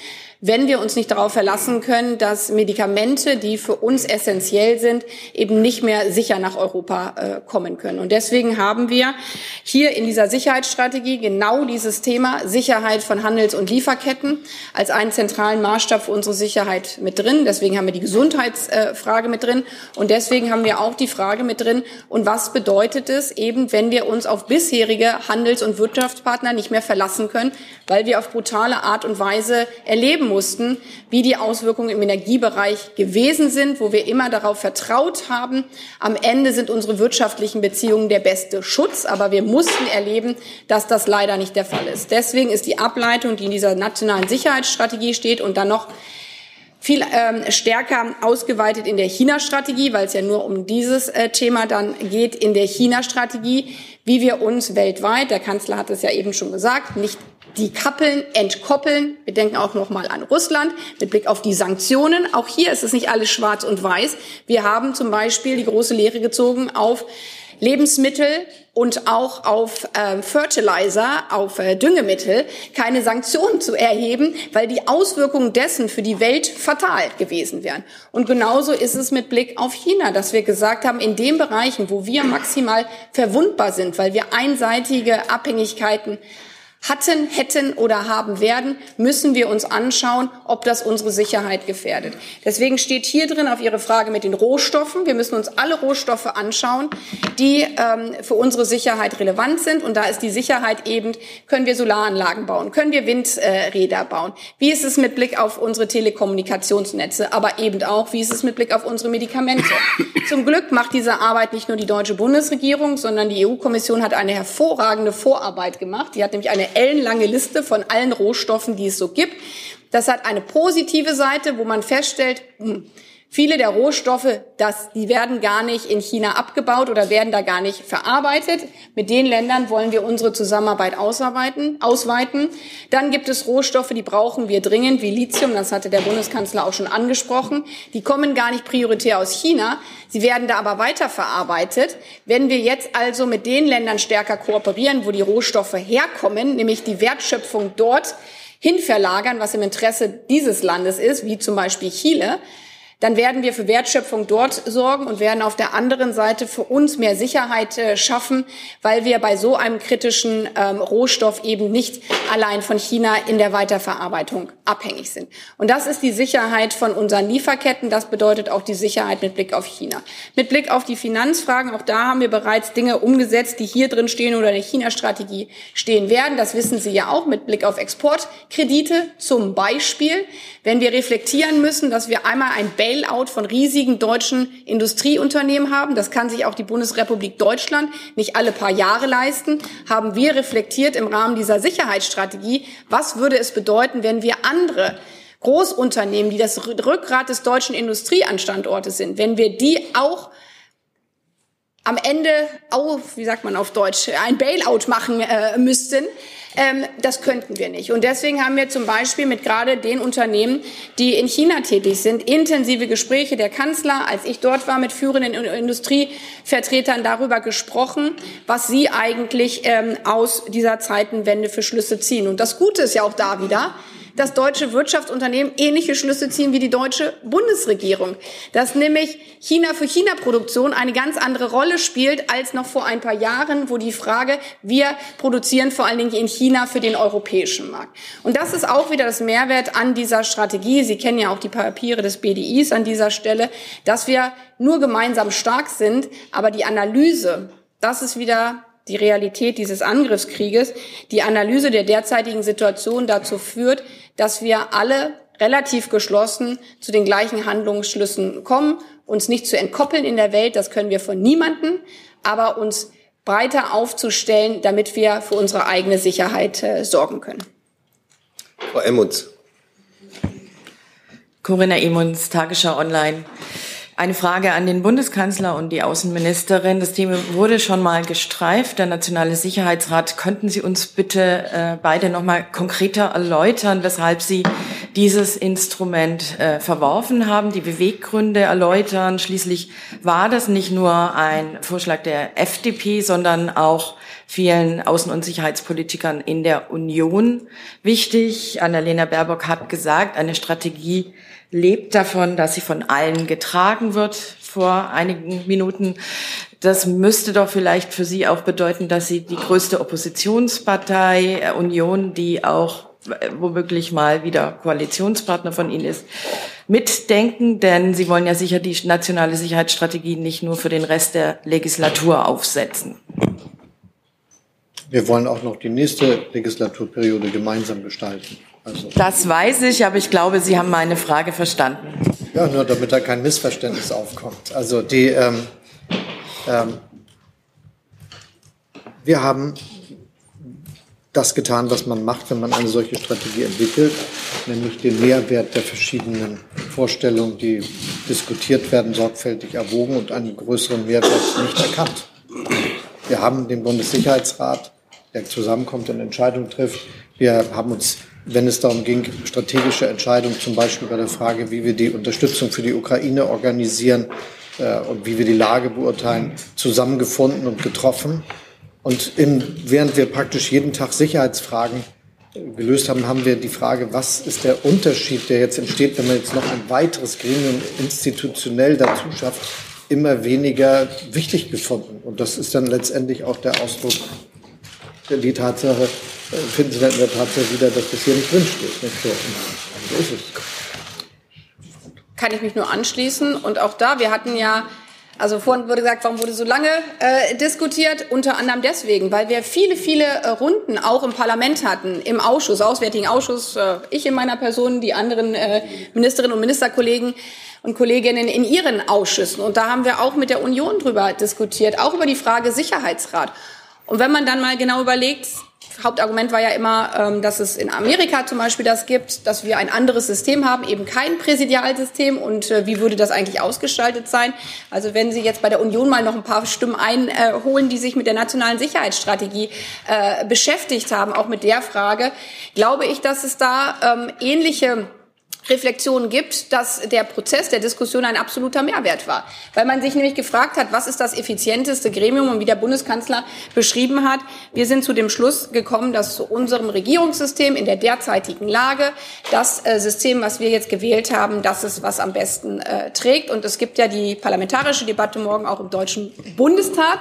wenn wir uns nicht darauf verlassen können, dass Medikamente, die für uns essentiell sind, eben nicht mehr sicher nach Europa äh, kommen können. Und deswegen haben wir hier in dieser Sicherheitsstrategie genau dieses Thema Sicherheit von Handels- und Lieferketten als einen zentralen Maßstab für unsere Sicherheit mit drin. Deswegen haben wir die Gesundheitsfrage mit drin. Und deswegen haben wir auch die Frage mit drin, und was bedeutet es eben, wenn wir uns auf bisherige Handels- und Wirtschaftspartner nicht mehr verlassen können, weil wir auf brutale Art und Weise erleben mussten, wie die Auswirkungen im Energiebereich gewesen sind, wo wir immer darauf vertraut haben. Am Ende sind unsere wirtschaftlichen Beziehungen der beste Schutz, aber wir mussten erleben, dass das leider nicht der Fall ist. Deswegen ist die Ableitung, die in dieser nationalen Sicherheitsstrategie steht und dann noch viel ähm, stärker ausgeweitet in der China-Strategie, weil es ja nur um dieses äh, Thema dann geht, in der China-Strategie, wie wir uns weltweit, der Kanzler hat es ja eben schon gesagt, nicht die Kappeln entkoppeln. Wir denken auch noch mal an Russland mit Blick auf die Sanktionen. Auch hier ist es nicht alles schwarz und weiß. Wir haben zum Beispiel die große Lehre gezogen auf Lebensmittel und auch auf äh, Fertilizer, auf äh, Düngemittel keine Sanktionen zu erheben, weil die Auswirkungen dessen für die Welt fatal gewesen wären. Und genauso ist es mit Blick auf China, dass wir gesagt haben, in den Bereichen, wo wir maximal verwundbar sind, weil wir einseitige Abhängigkeiten hatten, hätten oder haben werden, müssen wir uns anschauen, ob das unsere Sicherheit gefährdet. Deswegen steht hier drin auf Ihre Frage mit den Rohstoffen. Wir müssen uns alle Rohstoffe anschauen, die ähm, für unsere Sicherheit relevant sind. Und da ist die Sicherheit eben, können wir Solaranlagen bauen, können wir Windräder bauen. Wie ist es mit Blick auf unsere Telekommunikationsnetze, aber eben auch, wie ist es mit Blick auf unsere Medikamente? Zum Glück macht diese Arbeit nicht nur die deutsche Bundesregierung, sondern die EU-Kommission hat eine hervorragende Vorarbeit gemacht. Die hat nämlich eine ellenlange Liste von allen Rohstoffen, die es so gibt. Das hat eine positive Seite, wo man feststellt, hm, viele der Rohstoffe, das, die werden gar nicht in China abgebaut oder werden da gar nicht verarbeitet. Mit den Ländern wollen wir unsere Zusammenarbeit ausarbeiten, ausweiten. Dann gibt es Rohstoffe, die brauchen wir dringend, wie Lithium, das hatte der Bundeskanzler auch schon angesprochen. Die kommen gar nicht prioritär aus China, sie werden da aber weiterverarbeitet. Wenn wir jetzt also mit den Ländern stärker kooperieren, wo die Rohstoffe herkommen, nämlich die Wertschöpfung dort hinverlagern, was im Interesse dieses Landes ist, wie zum Beispiel Chile, dann werden wir für Wertschöpfung dort sorgen und werden auf der anderen Seite für uns mehr Sicherheit äh, schaffen, weil wir bei so einem kritischen ähm, Rohstoff eben nicht allein von China in der Weiterverarbeitung abhängig sind. Und das ist die Sicherheit von unseren Lieferketten. Das bedeutet auch die Sicherheit mit Blick auf China. Mit Blick auf die Finanzfragen, auch da haben wir bereits Dinge umgesetzt, die hier drin stehen oder in der China-Strategie stehen werden. Das wissen Sie ja auch mit Blick auf Exportkredite zum Beispiel. Wenn wir reflektieren müssen, dass wir einmal ein Bailout von riesigen deutschen Industrieunternehmen haben, das kann sich auch die Bundesrepublik Deutschland nicht alle paar Jahre leisten, haben wir reflektiert im Rahmen dieser Sicherheitsstrategie, was würde es bedeuten, wenn wir andere Großunternehmen, die das Rückgrat des deutschen Industrieanstandortes sind, wenn wir die auch am Ende, auf, wie sagt man auf Deutsch, ein Bailout machen äh, müssten, ähm, das könnten wir nicht. Und deswegen haben wir zum Beispiel mit gerade den Unternehmen, die in China tätig sind, intensive Gespräche. Der Kanzler, als ich dort war, mit führenden Industrievertretern darüber gesprochen, was sie eigentlich ähm, aus dieser Zeitenwende für Schlüsse ziehen. Und das Gute ist ja auch da wieder, dass deutsche Wirtschaftsunternehmen ähnliche Schlüsse ziehen wie die deutsche Bundesregierung. Dass nämlich China für China-Produktion eine ganz andere Rolle spielt als noch vor ein paar Jahren, wo die Frage, wir produzieren vor allen Dingen in China für den europäischen Markt. Und das ist auch wieder das Mehrwert an dieser Strategie. Sie kennen ja auch die Papiere des BDIs an dieser Stelle, dass wir nur gemeinsam stark sind, aber die Analyse, das ist wieder die Realität dieses Angriffskrieges, die Analyse der derzeitigen Situation dazu führt, dass wir alle relativ geschlossen zu den gleichen Handlungsschlüssen kommen, uns nicht zu entkoppeln in der Welt, das können wir von niemanden, aber uns breiter aufzustellen, damit wir für unsere eigene Sicherheit äh, sorgen können. Frau Emmons. Corinna Emmons, Tagesschau Online. Eine Frage an den Bundeskanzler und die Außenministerin. Das Thema wurde schon mal gestreift, der Nationale Sicherheitsrat. Könnten Sie uns bitte äh, beide noch mal konkreter erläutern, weshalb Sie dieses Instrument äh, verworfen haben, die Beweggründe erläutern? Schließlich war das nicht nur ein Vorschlag der FDP, sondern auch vielen Außen- und Sicherheitspolitikern in der Union wichtig. Annalena Baerbock hat gesagt, eine Strategie lebt davon, dass sie von allen getragen wird vor einigen Minuten. Das müsste doch vielleicht für Sie auch bedeuten, dass Sie die größte Oppositionspartei äh, Union, die auch womöglich mal wieder Koalitionspartner von Ihnen ist, mitdenken, denn Sie wollen ja sicher die nationale Sicherheitsstrategie nicht nur für den Rest der Legislatur aufsetzen. Wir wollen auch noch die nächste Legislaturperiode gemeinsam gestalten. Also, Das weiß ich, aber ich glaube, Sie haben meine Frage verstanden. ja, nur damit da kein Missverständnis aufkommt. Also die, ähm, ähm, wir haben das getan, was man macht, wenn man eine solche Strategie entwickelt, nämlich den Mehrwert der verschiedenen Vorstellungen, die diskutiert werden, sorgfältig erwogen und einen größeren Mehrwert nicht erkannt. Wir haben den Bundessicherheitsrat, der zusammenkommt und Entscheidungen trifft. Wir haben uns, wenn es darum ging, strategische Entscheidungen, zum Beispiel bei der Frage, wie wir die Unterstützung für die Ukraine organisieren äh, und wie wir die Lage beurteilen, zusammengefunden und getroffen. Und in, während wir praktisch jeden Tag Sicherheitsfragen gelöst haben, haben wir die Frage, was ist der Unterschied, der jetzt entsteht, wenn man jetzt noch ein weiteres Gremium institutionell dazu schafft, immer weniger wichtig gefunden. Und das ist dann letztendlich auch der Ausdruck, die Tatsache, äh, finden Sie dann in der Tatsache wieder, dass das hier nicht drinsteht. Nicht so. so ist es. kann ich mich nur anschließen. Und auch da, wir hatten ja, also vorhin wurde gesagt, warum wurde so lange äh, diskutiert? Unter anderem deswegen, weil wir viele, viele äh, Runden auch im Parlament hatten, im Ausschuss, Auswärtigen Ausschuss, äh, ich in meiner Person, die anderen äh, Ministerinnen und Ministerkollegen und Kolleginnen in ihren Ausschüssen. Und da haben wir auch mit der Union drüber diskutiert, auch über die Frage Sicherheitsrat. Und wenn man dann mal genau überlegt, Hauptargument war ja immer, ähm, dass es in Amerika zum Beispiel das gibt, dass wir ein anderes System haben, eben kein Präsidialsystem. Und äh, wie würde das eigentlich ausgestaltet sein? Also wenn Sie jetzt bei der Union mal noch ein paar Stimmen einholen, die sich mit der nationalen Sicherheitsstrategie äh, beschäftigt haben, auch mit der Frage, glaube ich, dass es da ähm, ähnliche Reflexionen gibt, dass der Prozess der Diskussion ein absoluter Mehrwert war. Weil man sich nämlich gefragt hat, was ist das effizienteste Gremium und wie der Bundeskanzler beschrieben hat. Wir sind zu dem Schluss gekommen, dass zu unserem Regierungssystem in der derzeitigen Lage das äh, System, was wir jetzt gewählt haben, das ist, was am besten äh, trägt. Und es gibt ja die parlamentarische Debatte morgen auch im Deutschen Bundestag.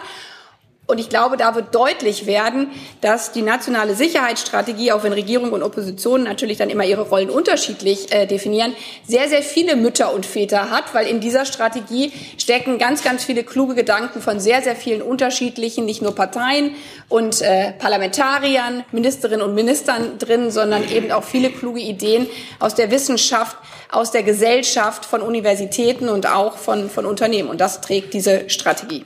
Und ich glaube, da wird deutlich werden, dass die nationale Sicherheitsstrategie, auch wenn Regierung und Opposition natürlich dann immer ihre Rollen unterschiedlich äh, definieren, sehr, sehr viele Mütter und Väter hat, weil in dieser Strategie stecken ganz, ganz viele kluge Gedanken von sehr, sehr vielen unterschiedlichen, nicht nur Parteien und äh, Parlamentariern, Ministerinnen und Ministern drin, sondern eben auch viele kluge Ideen aus der Wissenschaft, aus der Gesellschaft, von Universitäten und auch von, von Unternehmen. Und das trägt diese Strategie.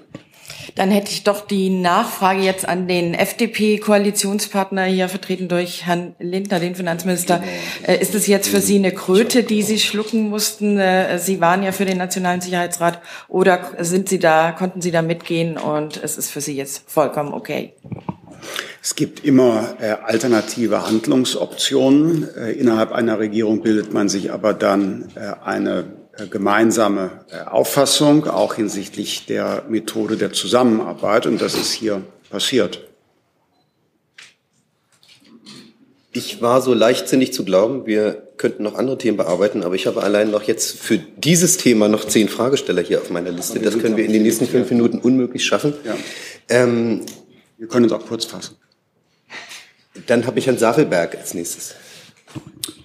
Dann hätte ich doch die Nachfrage jetzt an den FDP-Koalitionspartner hier vertreten durch Herrn Lindner, den Finanzminister. Äh, Ist es jetzt für Sie eine Kröte, die Sie schlucken mussten? Äh, Sie waren ja für den Nationalen Sicherheitsrat oder sind Sie da, konnten Sie da mitgehen und es ist für Sie jetzt vollkommen okay? Es gibt immer äh, alternative Handlungsoptionen. Äh, innerhalb einer Regierung bildet man sich aber dann äh, eine gemeinsame äh, Auffassung, auch hinsichtlich der Methode der Zusammenarbeit. Und das ist hier passiert. Ich war so leichtsinnig zu glauben, wir könnten noch andere Themen bearbeiten, aber ich habe allein noch jetzt für dieses Thema noch zehn Fragesteller hier auf meiner Liste. Das können wir in den nächsten fünf Minuten unmöglich schaffen. Ja. Ähm, wir können uns auch kurz fassen. Dann habe ich Herrn Safelberg als nächstes.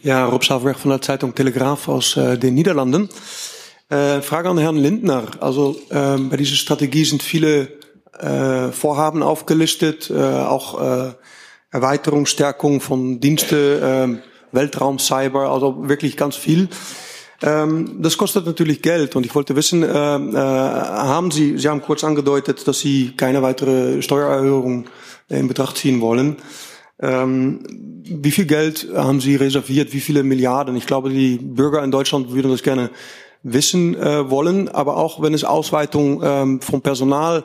Ja, Rob Schaafberg von der Zeitung Telegraaf aus äh, den Niederlanden. Äh, Frage an Herrn Lindner. Also ähm, bei dieser Strategie sind viele äh, Vorhaben aufgelistet, äh, auch äh, Erweiterung, Stärkung von Dienste, äh, Weltraum, Cyber, also wirklich ganz viel. Ähm, das kostet natürlich Geld und ich wollte wissen, äh, äh, haben Sie, Sie haben kurz angedeutet, dass Sie keine weitere Steuererhöhung in Betracht ziehen wollen. Ähm, wie viel Geld haben Sie reserviert? Wie viele Milliarden? Ich glaube, die Bürger in Deutschland würden das gerne wissen äh, wollen, aber auch wenn es Ausweitung ähm, vom Personal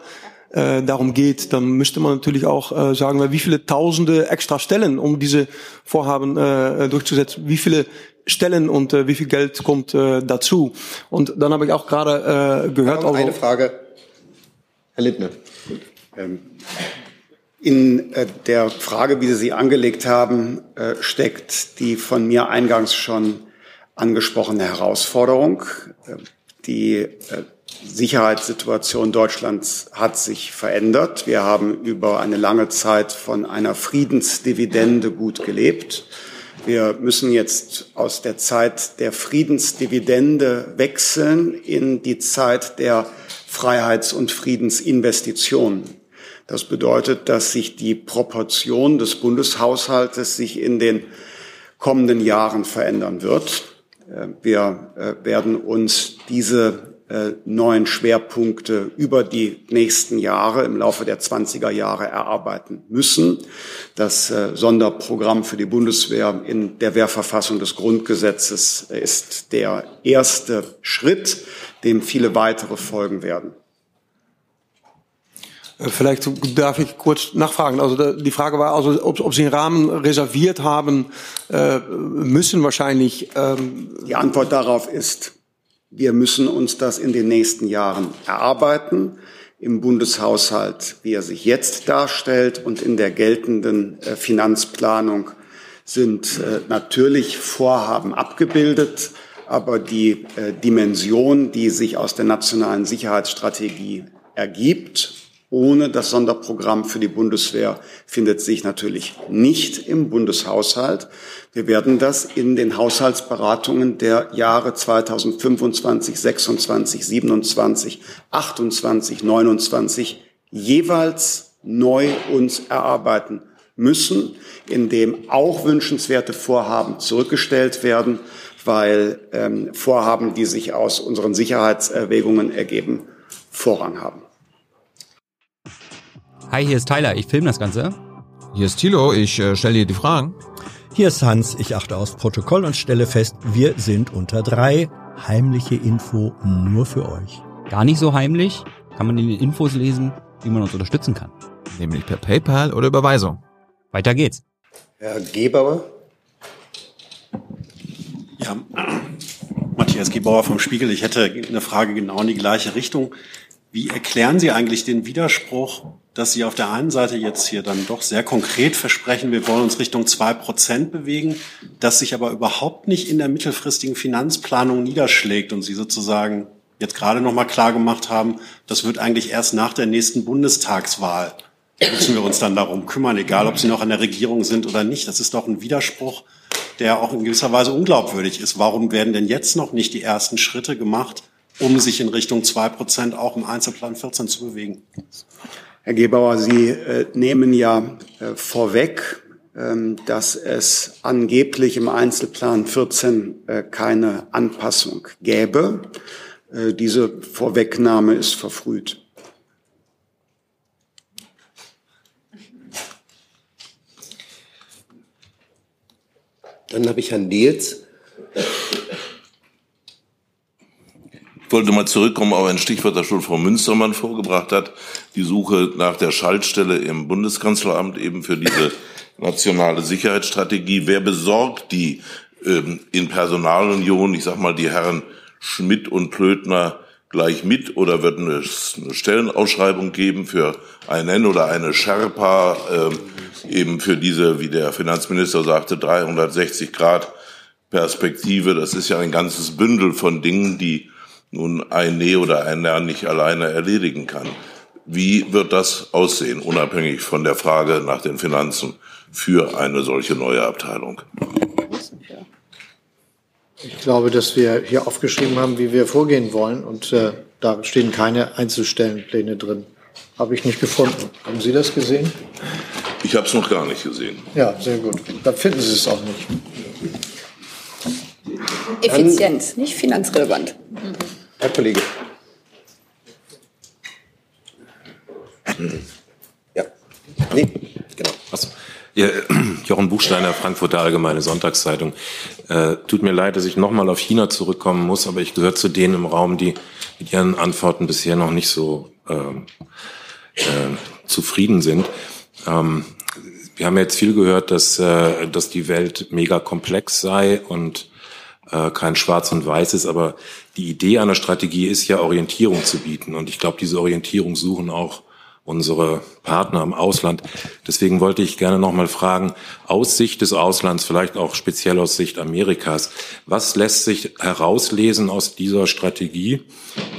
äh, darum geht, dann müsste man natürlich auch äh, sagen, wie viele Tausende extra Stellen, um diese Vorhaben äh, durchzusetzen, wie viele Stellen und äh, wie viel Geld kommt äh, dazu. Und dann habe ich auch gerade äh, gehört. Also, eine Frage, Herr Littner. Ähm, in äh, der Frage, wie Sie sie angelegt haben, äh, steckt die von mir eingangs schon angesprochene Herausforderung. Äh, die Sicherheitssituation Deutschlands hat sich verändert. Wir haben über eine lange Zeit von einer Friedensdividende gut gelebt. Wir müssen jetzt aus der Zeit der Friedensdividende wechseln in die Zeit der Freiheits- und Friedensinvestitionen. Das bedeutet, dass sich die Proportion des Bundeshaushaltes sich in den kommenden Jahren verändern wird. Äh, wir äh, werden uns diese äh, neuen Schwerpunkte über die nächsten Jahre im Laufe der 20er Jahre erarbeiten müssen. Das Sonderprogramm für die Bundeswehr in der Wehrverfassung des Grundgesetzes ist der erste Schritt, dem viele weitere folgen werden. Äh, vielleicht darf ich kurz nachfragen. Also die Frage war, also ob, ob Sie einen Rahmen reserviert haben, äh, müssen wahrscheinlich. Ähm die Antwort darauf ist, wir müssen uns das in den nächsten Jahren erarbeiten. Im Bundeshaushalt, wie er sich jetzt darstellt, und in der geltenden äh, Finanzplanung sind äh, natürlich Vorhaben abgebildet, aber die äh, Dimension, die sich aus der nationalen Sicherheitsstrategie ergibt ohne das Sonderprogramm für die Bundeswehr findet sich natürlich nicht im Bundeshaushalt. Wir werden das in den Haushaltsberatungen der Jahre 2025, 26, 27, 28, 29 jeweils neu uns erarbeiten müssen, indem auch wünschenswerte Vorhaben zurückgestellt werden, weil ähm, Vorhaben, die sich aus unseren Sicherheitserwägungen ergeben, Vorrang haben. Hi, hier ist Tyler, ich filme das Ganze. Hier ist Thilo, ich äh, stelle dir die Fragen. Hier ist Hans, ich achte aufs Protokoll und stelle fest, wir sind unter drei. Heimliche Info nur für euch. Gar nicht so heimlich, kann man in den Infos lesen, wie man uns unterstützen kann. Nämlich per PayPal oder Überweisung. Weiter geht's. Herr Gebauer. Ja, Matthias Gebauer vom Spiegel. Ich hätte eine Frage genau in die gleiche Richtung. Wie erklären Sie eigentlich den Widerspruch dass Sie auf der einen Seite jetzt hier dann doch sehr konkret versprechen, wir wollen uns Richtung zwei Prozent bewegen, das sich aber überhaupt nicht in der mittelfristigen Finanzplanung niederschlägt und Sie sozusagen jetzt gerade noch mal klar gemacht haben, das wird eigentlich erst nach der nächsten Bundestagswahl müssen wir uns dann darum kümmern, egal ob Sie noch an der Regierung sind oder nicht. Das ist doch ein Widerspruch, der auch in gewisser Weise unglaubwürdig ist. Warum werden denn jetzt noch nicht die ersten Schritte gemacht, um sich in Richtung zwei Prozent auch im Einzelplan 14 zu bewegen? Herr Gebauer, Sie äh, nehmen ja äh, vorweg, ähm, dass es angeblich im Einzelplan 14 äh, keine Anpassung gäbe. Äh, diese Vorwegnahme ist verfrüht. Dann habe ich Herrn Nils. Ich wollte mal zurückkommen auf ein Stichwort, das schon Frau Münstermann vorgebracht hat. Die Suche nach der Schaltstelle im Bundeskanzleramt eben für diese nationale Sicherheitsstrategie. Wer besorgt die ähm, in Personalunion? Ich sag mal, die Herren Schmidt und Plötner gleich mit oder wird eine, eine Stellenausschreibung geben für einen oder eine Sherpa äh, eben für diese, wie der Finanzminister sagte, 360 Grad Perspektive. Das ist ja ein ganzes Bündel von Dingen, die nun ein Nee oder ein Ja nicht alleine erledigen kann. Wie wird das aussehen, unabhängig von der Frage nach den Finanzen für eine solche neue Abteilung? Ich glaube, dass wir hier aufgeschrieben haben, wie wir vorgehen wollen. Und äh, da stehen keine Einzelstellenpläne drin. Habe ich nicht gefunden. Haben Sie das gesehen? Ich habe es noch gar nicht gesehen. Ja, sehr gut. Da finden Sie es auch nicht. effizient, nicht finanzrelevant. Herr Kollege. Ja. Nee, genau. Achso. Ja, Jochen Buchsteiner, Frankfurter Allgemeine Sonntagszeitung. Äh, tut mir leid, dass ich nochmal auf China zurückkommen muss, aber ich gehöre zu denen im Raum, die mit ihren Antworten bisher noch nicht so ähm, äh, zufrieden sind. Ähm, wir haben jetzt viel gehört, dass, äh, dass die Welt mega komplex sei und äh, kein Schwarz und Weiß ist, aber die Idee einer Strategie ist ja Orientierung zu bieten. Und ich glaube, diese Orientierung suchen auch unsere Partner im Ausland. Deswegen wollte ich gerne noch mal fragen, aus Sicht des Auslands, vielleicht auch speziell aus Sicht Amerikas, was lässt sich herauslesen aus dieser Strategie,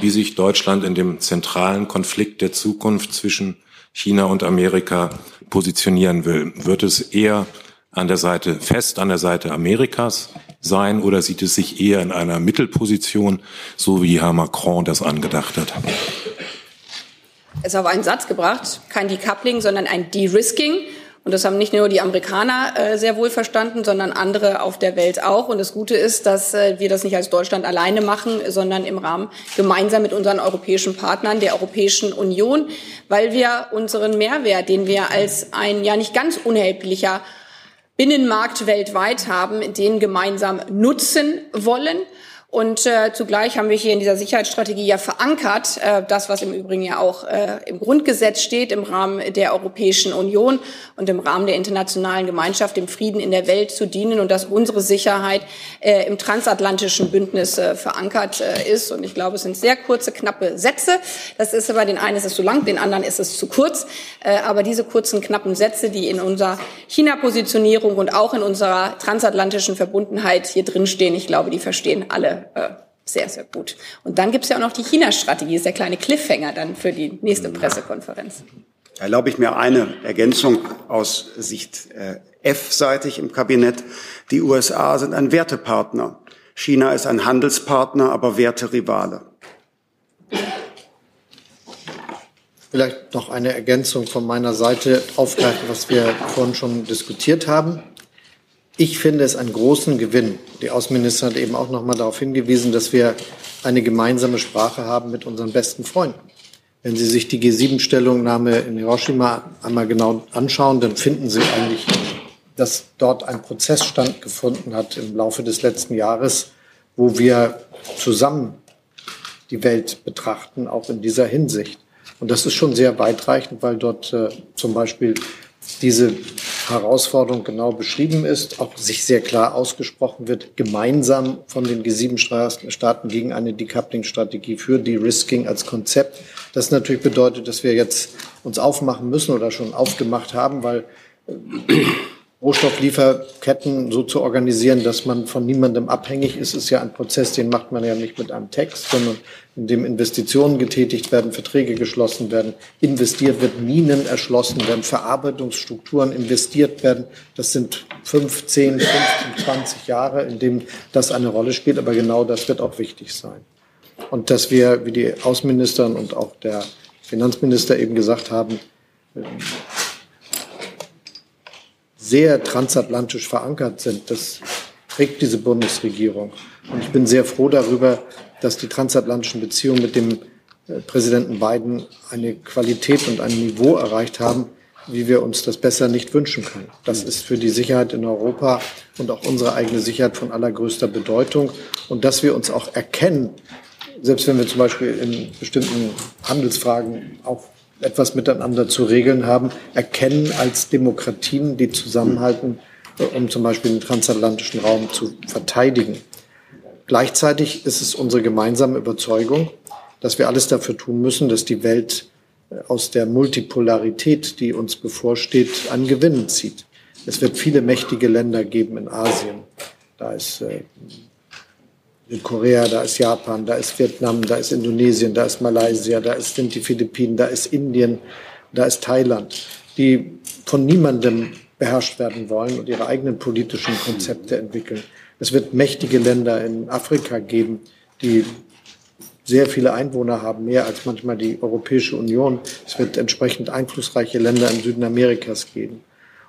wie sich Deutschland in dem zentralen Konflikt der Zukunft zwischen China und Amerika positionieren will? Wird es eher an der Seite, fest an der Seite Amerikas sein oder sieht es sich eher in einer Mittelposition, so wie Herr Macron das angedacht hat? Es auf einen Satz gebracht, kein Decoupling, sondern ein De-Risking. Und das haben nicht nur die Amerikaner äh, sehr wohl verstanden, sondern andere auf der Welt auch. Und das Gute ist, dass äh, wir das nicht als Deutschland alleine machen, sondern im Rahmen gemeinsam mit unseren europäischen Partnern der Europäischen Union, weil wir unseren Mehrwert, den wir als ein ja nicht ganz unerheblicher Binnenmarkt weltweit haben, den gemeinsam nutzen wollen. Und äh, zugleich haben wir hier in dieser Sicherheitsstrategie ja verankert, äh, das, was im Übrigen ja auch äh, im Grundgesetz steht, im Rahmen der Europäischen Union und im Rahmen der internationalen Gemeinschaft, dem Frieden in der Welt zu dienen und dass unsere Sicherheit äh, im transatlantischen Bündnis äh, verankert äh, ist. Und ich glaube, es sind sehr kurze, knappe Sätze. Das ist aber den einen ist es zu lang, den anderen ist es zu kurz. Äh, aber diese kurzen, knappen Sätze, die in unserer China-Positionierung und auch in unserer transatlantischen Verbundenheit hier drinstehen, ich glaube, die verstehen alle äh, sehr, sehr gut. Und dann gibt es ja auch noch die China-Strategie, ist der kleine Cliffhanger dann für die nächste Pressekonferenz. Erlaube ich mir eine Ergänzung aus Sicht äh, F-seitig im Kabinett. Die USA sind ein Wertepartner. China ist ein Handelspartner, aber Werterivale. Vielleicht noch eine Ergänzung von meiner Seite aufgreifen, was wir vorhin schon diskutiert haben. Ich finde es einen großen Gewinn. Die Außenministerin hat eben auch noch mal darauf hingewiesen, dass wir eine gemeinsame Sprache haben mit unseren besten Freunden. Wenn Sie sich die G7-Stellungnahme in Hiroshima einmal genau anschauen, dann finden Sie eigentlich, dass dort ein Prozess stattgefunden hat im Laufe des letzten Jahres, wo wir zusammen die Welt betrachten, auch in dieser Hinsicht. Und das ist schon sehr weitreichend, weil dort äh, zum Beispiel diese Herausforderung genau beschrieben ist, auch sich sehr klar ausgesprochen wird, gemeinsam von den G7-Staaten gegen eine Decoupling-Strategie für De-Risking als Konzept. Das natürlich bedeutet, dass wir jetzt uns aufmachen müssen oder schon aufgemacht haben, weil Rohstofflieferketten so zu organisieren, dass man von niemandem abhängig ist, ist ja ein Prozess, den macht man ja nicht mit einem Text, sondern in dem Investitionen getätigt werden, Verträge geschlossen werden, investiert wird, Minen erschlossen werden, Verarbeitungsstrukturen investiert werden. Das sind fünf, zehn, 15, 20 Jahre, in dem das eine Rolle spielt. Aber genau das wird auch wichtig sein. Und dass wir, wie die Außenministerin und auch der Finanzminister eben gesagt haben, sehr transatlantisch verankert sind. Das trägt diese Bundesregierung. Und ich bin sehr froh darüber, dass die transatlantischen Beziehungen mit dem äh, Präsidenten Biden eine Qualität und ein Niveau erreicht haben, wie wir uns das besser nicht wünschen können. Das ist für die Sicherheit in Europa und auch unsere eigene Sicherheit von allergrößter Bedeutung. Und dass wir uns auch erkennen, selbst wenn wir zum Beispiel in bestimmten Handelsfragen auch etwas miteinander zu regeln haben, erkennen als Demokratien, die zusammenhalten, äh, um zum Beispiel den transatlantischen Raum zu verteidigen. Gleichzeitig ist es unsere gemeinsame Überzeugung, dass wir alles dafür tun müssen, dass die Welt äh, aus der Multipolarität, die uns bevorsteht, einen Gewinn zieht. Es wird viele mächtige Länder geben in Asien. Da ist äh, Korea, da ist Japan, da ist Vietnam, da ist Indonesien, da ist Malaysia, da sind die Philippinen, da ist Indien, da ist Thailand, die von niemandem beherrscht werden wollen und ihre eigenen politischen Konzepte entwickeln. Es wird mächtige Länder in Afrika geben, die sehr viele Einwohner haben, mehr als manchmal die Europäische Union. Es wird entsprechend einflussreiche Länder in Süden Amerikas geben.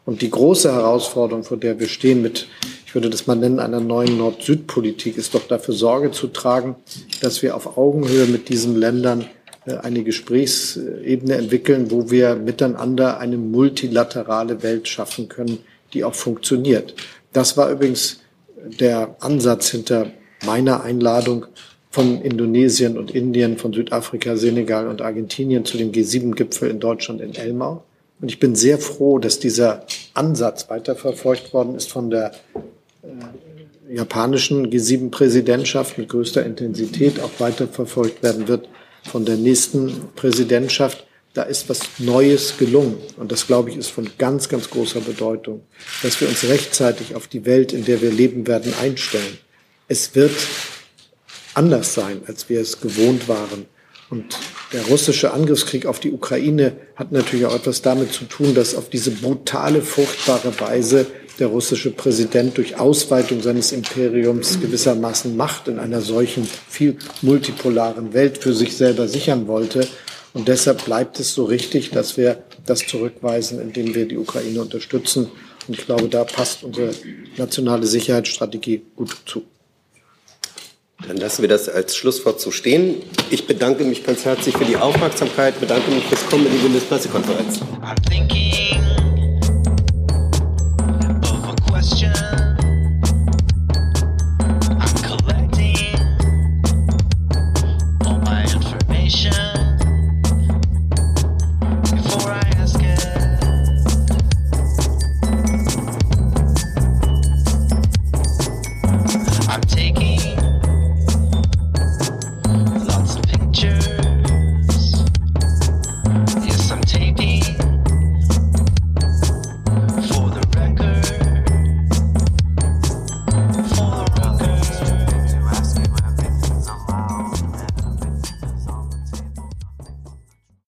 Und die große Herausforderung, vor der wir stehen mit, ich würde das mal nennen, einer neuen Nord-Süd-Politik, ist doch dafür Sorge zu tragen, dass wir auf Augenhöhe mit diesen Ländern äh, eine Gesprächsebene entwickeln, wo wir miteinander eine multilaterale Welt schaffen können, die auch funktioniert. Das war übrigens der Ansatz hinter meiner Einladung von Indonesien und Indien, von Südafrika, Senegal und Argentinien zu dem G7-Gipfel in Deutschland in Elmau. Und ich bin sehr froh, dass dieser Ansatz weiterverfolgt worden ist von der äh, japanischen G7-Präsidentschaft mit größter Intensität, auch weiterverfolgt werden wird von der nächsten Präsidentschaft. Da ist was Neues gelungen. Und das, glaube ich, ist von ganz, ganz großer Bedeutung, dass wir uns rechtzeitig auf die Welt, in der wir leben werden, einstellen. Es wird anders sein, als wir es gewohnt waren. Und der russische Angriffskrieg auf die Ukraine hat natürlich auch etwas damit zu tun, dass auf diese brutale, furchtbare Weise der russische Präsident durch Ausweitung seines Imperiums gewissermaßen Macht in einer solchen viel multipolaren Welt für sich selber sichern wollte. Und deshalb bleibt es so richtig, dass wir das zurückweisen, indem wir die Ukraine unterstützen. Und ich glaube, da passt unsere nationale Sicherheitsstrategie gut zu. Dann lassen wir das als Schlusswort so stehen. Ich bedanke mich ganz herzlich für die Aufmerksamkeit, bedanke mich fürs Kommen in die Bundespressekonferenz.